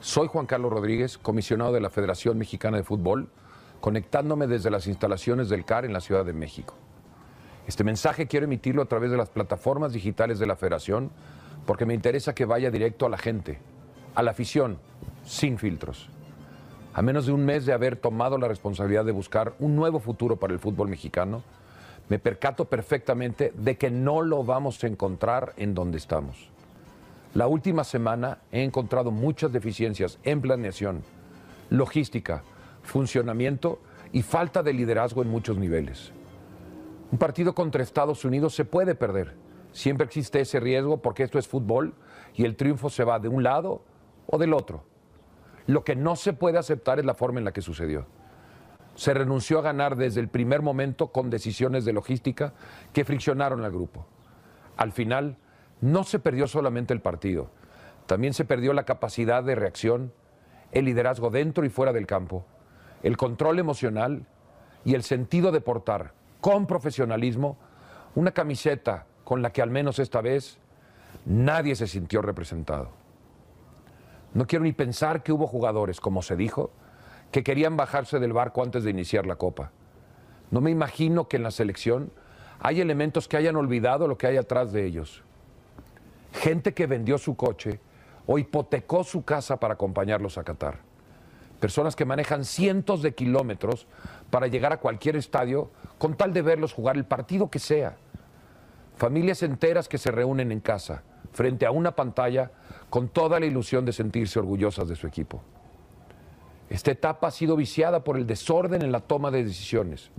Soy Juan Carlos Rodríguez, comisionado de la Federación Mexicana de Fútbol, conectándome desde las instalaciones del CAR en la Ciudad de México. Este mensaje quiero emitirlo a través de las plataformas digitales de la Federación porque me interesa que vaya directo a la gente, a la afición, sin filtros. A menos de un mes de haber tomado la responsabilidad de buscar un nuevo futuro para el fútbol mexicano, me percato perfectamente de que no lo vamos a encontrar en donde estamos. La última semana he encontrado muchas deficiencias en planeación, logística, funcionamiento y falta de liderazgo en muchos niveles. Un partido contra Estados Unidos se puede perder. Siempre existe ese riesgo porque esto es fútbol y el triunfo se va de un lado o del otro. Lo que no se puede aceptar es la forma en la que sucedió. Se renunció a ganar desde el primer momento con decisiones de logística que friccionaron al grupo. Al final, no se perdió solamente el partido, también se perdió la capacidad de reacción, el liderazgo dentro y fuera del campo, el control emocional y el sentido de portar con profesionalismo una camiseta con la que al menos esta vez nadie se sintió representado. No quiero ni pensar que hubo jugadores, como se dijo, que querían bajarse del barco antes de iniciar la copa. No me imagino que en la selección hay elementos que hayan olvidado lo que hay atrás de ellos. Gente que vendió su coche o hipotecó su casa para acompañarlos a Qatar. Personas que manejan cientos de kilómetros para llegar a cualquier estadio con tal de verlos jugar el partido que sea, Familias enteras que se reúnen en casa, frente a una pantalla, con toda la ilusión de sentirse orgullosas de su equipo. Esta etapa ha sido viciada por el desorden en la toma de decisiones,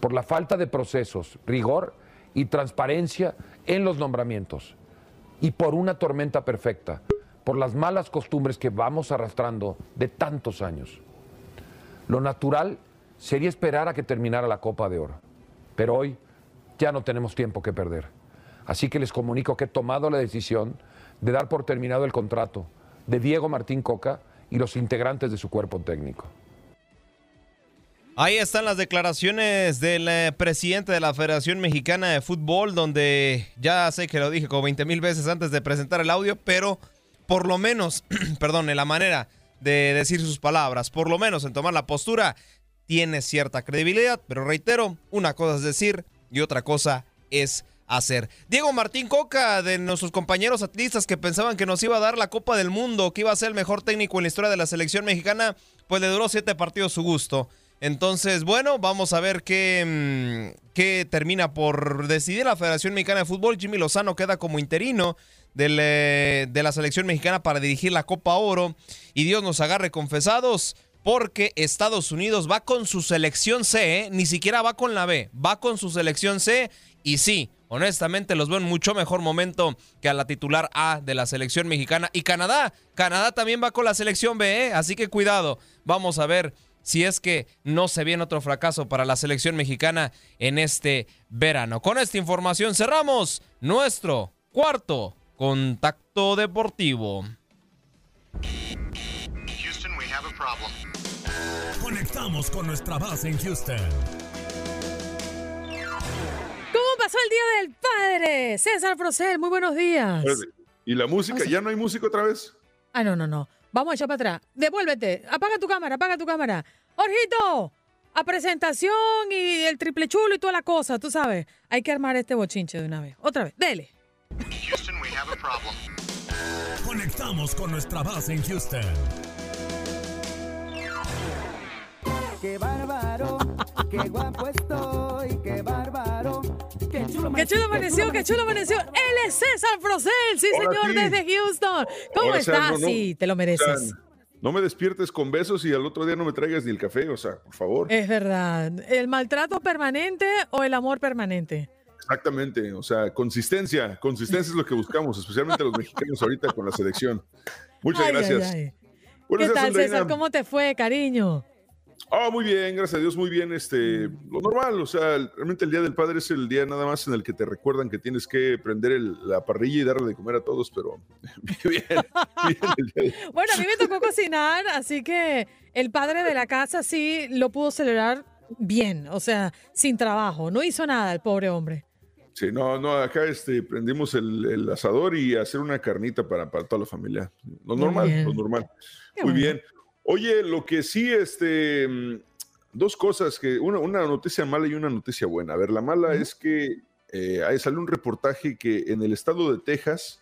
por la falta de procesos, rigor y transparencia en los nombramientos, y por una tormenta perfecta, por las malas costumbres que vamos arrastrando de tantos años. Lo natural sería esperar a que terminara la Copa de Oro, pero hoy ya no tenemos tiempo que perder. Así que les comunico que he tomado la decisión de dar por terminado el contrato de Diego Martín Coca y los integrantes de su cuerpo técnico. Ahí están las declaraciones del eh, presidente de la Federación Mexicana de Fútbol, donde ya sé que lo dije como 20 mil veces antes de presentar el audio, pero por lo menos, <clears throat> perdón, en la manera de decir sus palabras, por lo menos en tomar la postura, tiene cierta credibilidad, pero reitero, una cosa es decir y otra cosa es hacer. Diego Martín Coca, de nuestros compañeros atletas que pensaban que nos iba a dar la Copa del Mundo, que iba a ser el mejor técnico en la historia de la selección mexicana, pues le duró siete partidos su gusto. Entonces, bueno, vamos a ver qué, mm, qué termina por decidir la Federación Mexicana de Fútbol. Jimmy Lozano queda como interino eh, de la selección mexicana para dirigir la Copa Oro. Y Dios nos agarre confesados porque Estados Unidos va con su selección C, ¿eh? ni siquiera va con la B, va con su selección C y sí, honestamente los veo en mucho mejor momento que a la titular A de la selección mexicana y Canadá, Canadá también va con la selección B, ¿eh? así que cuidado, vamos a ver si es que no se viene otro fracaso para la selección mexicana en este verano. Con esta información cerramos nuestro cuarto contacto deportivo. Conectamos con nuestra base en Houston. ¿Cómo pasó el Día del Padre? César Procel, muy buenos días. ¿Y la música? ¿Ya no hay música otra vez? Ah, no, no, no. Vamos a echar para atrás. Devuélvete. Apaga tu cámara, apaga tu cámara. Jorgito, a presentación y el triple chulo y toda la cosa, tú sabes. Hay que armar este bochinche de una vez. Otra vez, dele. Houston, we have a Conectamos con nuestra base en Houston. qué bárbaro, qué guapo estoy, qué bárbaro. Qué chulo, qué chulo amaneció, qué chulo amaneció. Él es César Procel, sí señor, desde Houston. ¿Cómo estás? sí, te lo mereces. no me despiertes con besos y al otro día no me traigas ni el café, o sea, por favor. Es verdad. ¿El maltrato permanente o el amor permanente? Exactamente, o sea, consistencia, consistencia es lo que buscamos, especialmente los mexicanos ahorita con la selección. Muchas gracias. ¿Qué tal, César? ¿Cómo te fue, cariño? Ah, muy bien, gracias a Dios, muy bien. Este, lo normal, o sea, realmente el Día del Padre es el día nada más en el que te recuerdan que tienes que prender la parrilla y darle de comer a todos, pero <laughs> bien, bien Bueno, a mí me tocó cocinar, así que el padre de la casa sí lo pudo celebrar bien, o sea, sin trabajo, no hizo nada el pobre hombre. Sí, no, no, acá este, prendimos el, asador y hacer una carnita para, para toda la familia. Lo normal, lo normal. Muy bien. Oye, lo que sí, este, mm, dos cosas, que una, una noticia mala y una noticia buena. A ver, la mala es que eh, salió un reportaje que en el estado de Texas,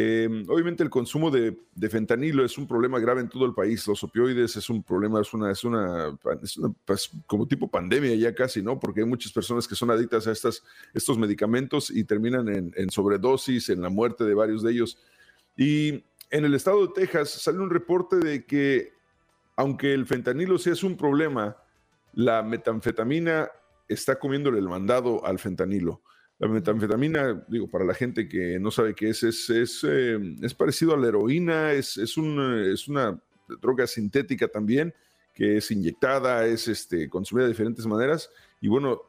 em, obviamente el consumo de, fentanilo es un problema grave en todo el país. Los opioides es un problema, es una, es una, es una pues, como tipo pandemia ya casi, ¿no? Porque hay muchas personas que son adictas a estas, estos medicamentos y terminan en, en sobredosis, en la muerte de varios de ellos. Y en el estado de Texas sale un reporte de que aunque el fentanilo sí es un problema, la metanfetamina está comiéndole el mandado al fentanilo. La metanfetamina, digo, para la gente que no sabe qué es, es, es, eh, parecido a la heroína, es, es, es una droga sintética también, que es inyectada, es este, consumida de diferentes maneras. Y bueno,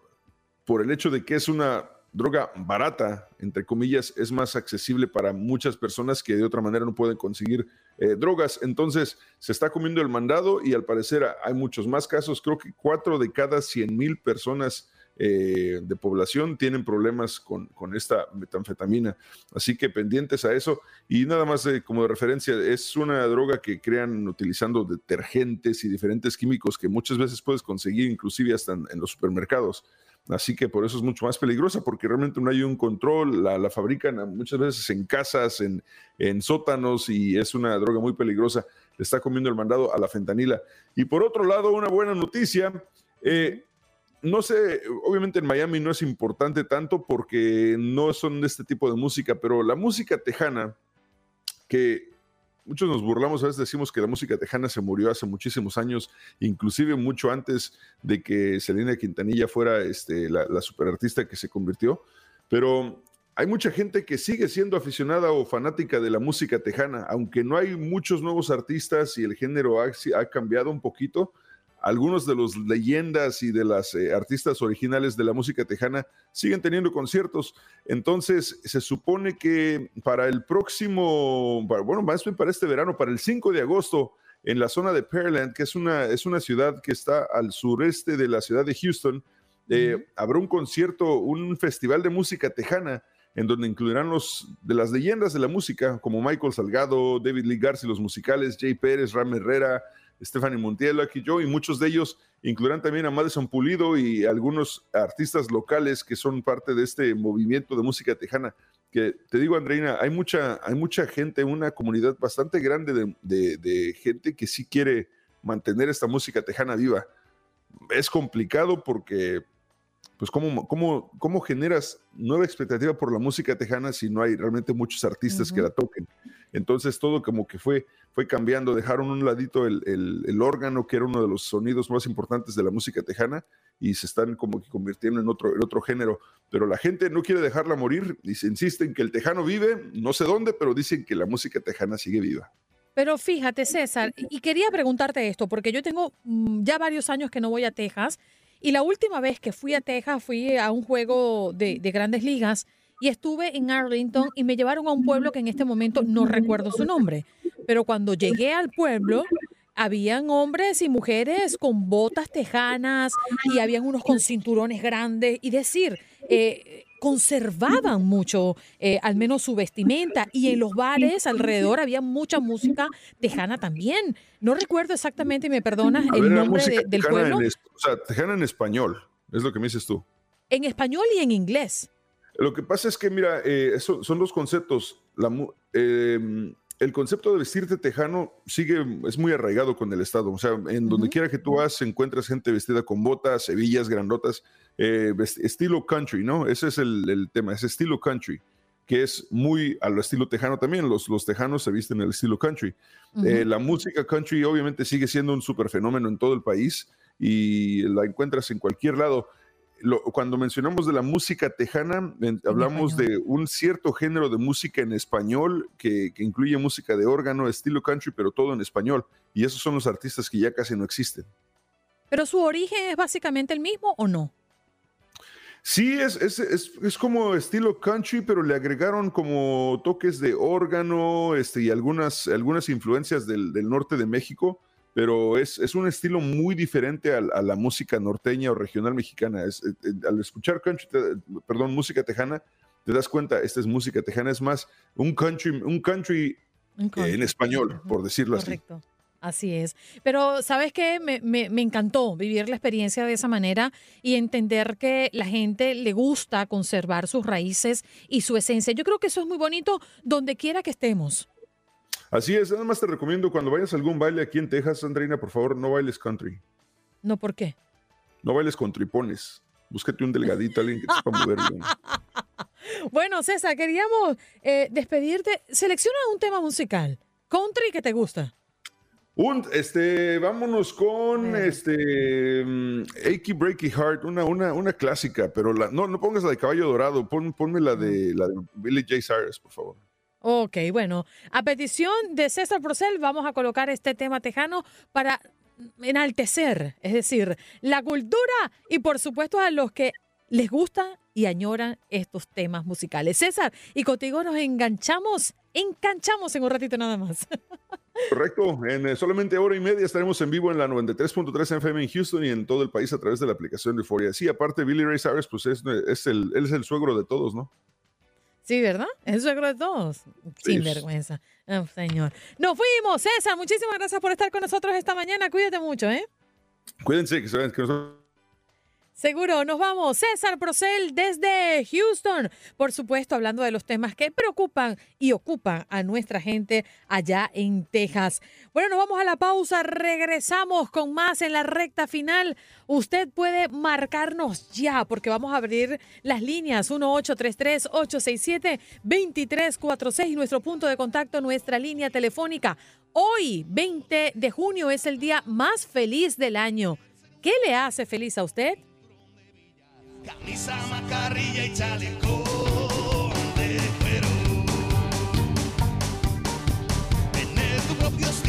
por el hecho de que es una droga barata, entre comillas, es más accesible para muchas personas que de otra manera no pueden conseguir eh, drogas. Entonces, se está comiendo el mandado y al parecer hay muchos más casos. Creo que cuatro de cada 100 mil personas eh, de población tienen problemas con, esta metanfetamina. Así que pendientes a eso. Y nada más como de referencia, es una droga que crean utilizando detergentes y diferentes químicos que muchas veces puedes conseguir inclusive hasta en los supermercados. Así que por eso es mucho más peligrosa, porque realmente no hay un control, la, fabrican muchas veces en casas, en, sótanos, y es una droga muy peligrosa. Está comiendo el mandado a la fentanila. Y por otro lado, una buena noticia, eh, no sé, obviamente en Miami no es importante tanto porque no son de este tipo de música, pero la música tejana, que muchos nos burlamos, a veces decimos que la música tejana se murió hace muchísimos años, inclusive mucho antes de que Selena Quintanilla fuera este, la, superartista que se convirtió, pero hay mucha gente que sigue siendo aficionada o fanática de la música tejana, aunque no hay muchos nuevos artistas y el género ha cambiado un poquito algunos de los leyendas y de las eh, artistas originales de la música tejana siguen teniendo conciertos. Entonces, se supone que para el próximo, bueno, más bien para este verano, para el 5 de agosto, en la zona de Pearland, que es una, es una ciudad que está al sureste de la ciudad de Houston, eh, habrá un concierto, un festival de música tejana en donde incluirán los de las leyendas de la música, como Michael Salgado, David Lee Garcia, los musicales, Jay Pérez, Ram Herrera, Stephanie Montiel, aquí yo, y muchos de ellos incluirán también a Madison Pulido y algunos artistas locales que son parte de este movimiento de música tejana. Que te digo, Andreina, hay mucha, hay mucha gente, una comunidad bastante grande de, de gente que sí quiere mantener esta música tejana viva. Es complicado porque pues cómo, cómo, cómo generas nueva expectativa por la música tejana si no hay realmente muchos artistas que la toquen. Entonces todo como que fue, fue cambiando, dejaron un ladito el, el, órgano, que era uno de los sonidos más importantes de la música tejana, y se están como que convirtiendo en otro, en otro género. Pero la gente no quiere dejarla morir y se insisten que el tejano vive, no sé dónde, pero dicen que la música tejana sigue viva. Pero fíjate, César, y quería preguntarte esto, porque yo tengo mm, ya varios años que no voy a Texas y la última vez que fui a Texas fui a un juego de, grandes ligas y estuve en Arlington y me llevaron a un pueblo que en este momento no recuerdo su nombre. Pero cuando llegué al pueblo, habían hombres y mujeres con botas tejanas y habían unos con cinturones grandes. Y decir, eh, conservaban mucho, eh, al menos su vestimenta, y en los bares alrededor había mucha música tejana también. No recuerdo exactamente, me perdonas, el nombre del pueblo. o sea, tejana en español, es lo que me dices tú. En español y en inglés. Lo que pasa es que, mira, eh, eso, son dos conceptos. La, eh, el concepto de vestirte tejano sigue, es muy arraigado con el Estado. O sea, en donde quiera que tú vas, encuentras gente vestida con botas, hebillas grandotas, eh, estilo country, ¿no? Ese es el, tema, es estilo country, que es muy al estilo tejano también. Los, los tejanos se visten en el estilo country. Eh, la música country obviamente sigue siendo un super fenómeno en todo el país y la encuentras en cualquier lado cuando mencionamos de la música tejana, hablamos de un cierto género de música en español que, incluye música de órgano, estilo country, pero todo en español. Y esos son los artistas que ya casi no existen. ¿Pero su origen es básicamente el mismo o no? Sí, es, es, es, como estilo country, pero le agregaron como toques de órgano este, y algunas, algunas influencias del, del norte de México pero es, es un estilo muy diferente a, la música norteña o regional mexicana. Es, eh, eh, al escuchar country, perdón, música tejana, te das cuenta, esta es música tejana, es más un country, un country, en español, por decirlo Correcto. así. Así es. Pero, ¿sabes qué? Me, me, me, encantó vivir la experiencia de esa manera y entender que la gente le gusta conservar sus raíces y su esencia. Yo creo que eso es muy bonito donde quiera que estemos. Así es, nada más te recomiendo cuando vayas a algún baile aquí en Texas, Andreina, por favor, no bailes country. No, ¿por qué? No bailes con tripones. Búscate un delgadito, alguien que sepa mover <laughs> Bueno, César, queríamos eh, despedirte. Selecciona un tema musical. Country que te gusta. Un, este, vámonos con este um, Achy Breaky Heart, una, una, una clásica, pero la, no, no pongas la de caballo dorado, pon, ponme la de, la de Billy J. Cyrus, por favor. Ok, bueno, a petición de César Procel vamos a colocar este tema tejano para enaltecer, es decir, la cultura y por supuesto a los que les gusta y añoran estos temas musicales. César, y contigo nos enganchamos, enganchamos en un ratito nada más. <laughs> Correcto, en eh, solamente hora y media estaremos en vivo en la 93.3 FM en Houston y en todo el país a través de la aplicación de Euphoria. Sí, aparte Billy Ray Cyrus, pues es, es el, él es el suegro de todos, ¿no? Sí, ¿verdad? Es el suegro de todos. Sin vergüenza. Oh, señor. Nos fuimos, César. Muchísimas gracias por estar con nosotros esta mañana. Cuídate mucho, ¿eh? Cuídense, que que Seguro, nos vamos. César Procel desde Houston. Por supuesto, hablando de los temas que preocupan y ocupan a nuestra gente allá en Texas. Bueno, nos vamos a la pausa. Regresamos con más en la recta final. Usted puede marcarnos ya porque vamos a abrir las líneas 1833-867-2346 y nuestro punto de contacto, nuestra línea telefónica. Hoy, 20 de junio, es el día más feliz del año. ¿Qué le hace feliz a usted? Camisa, macarrilla y chaleco de cuero. Tener tu propio estilo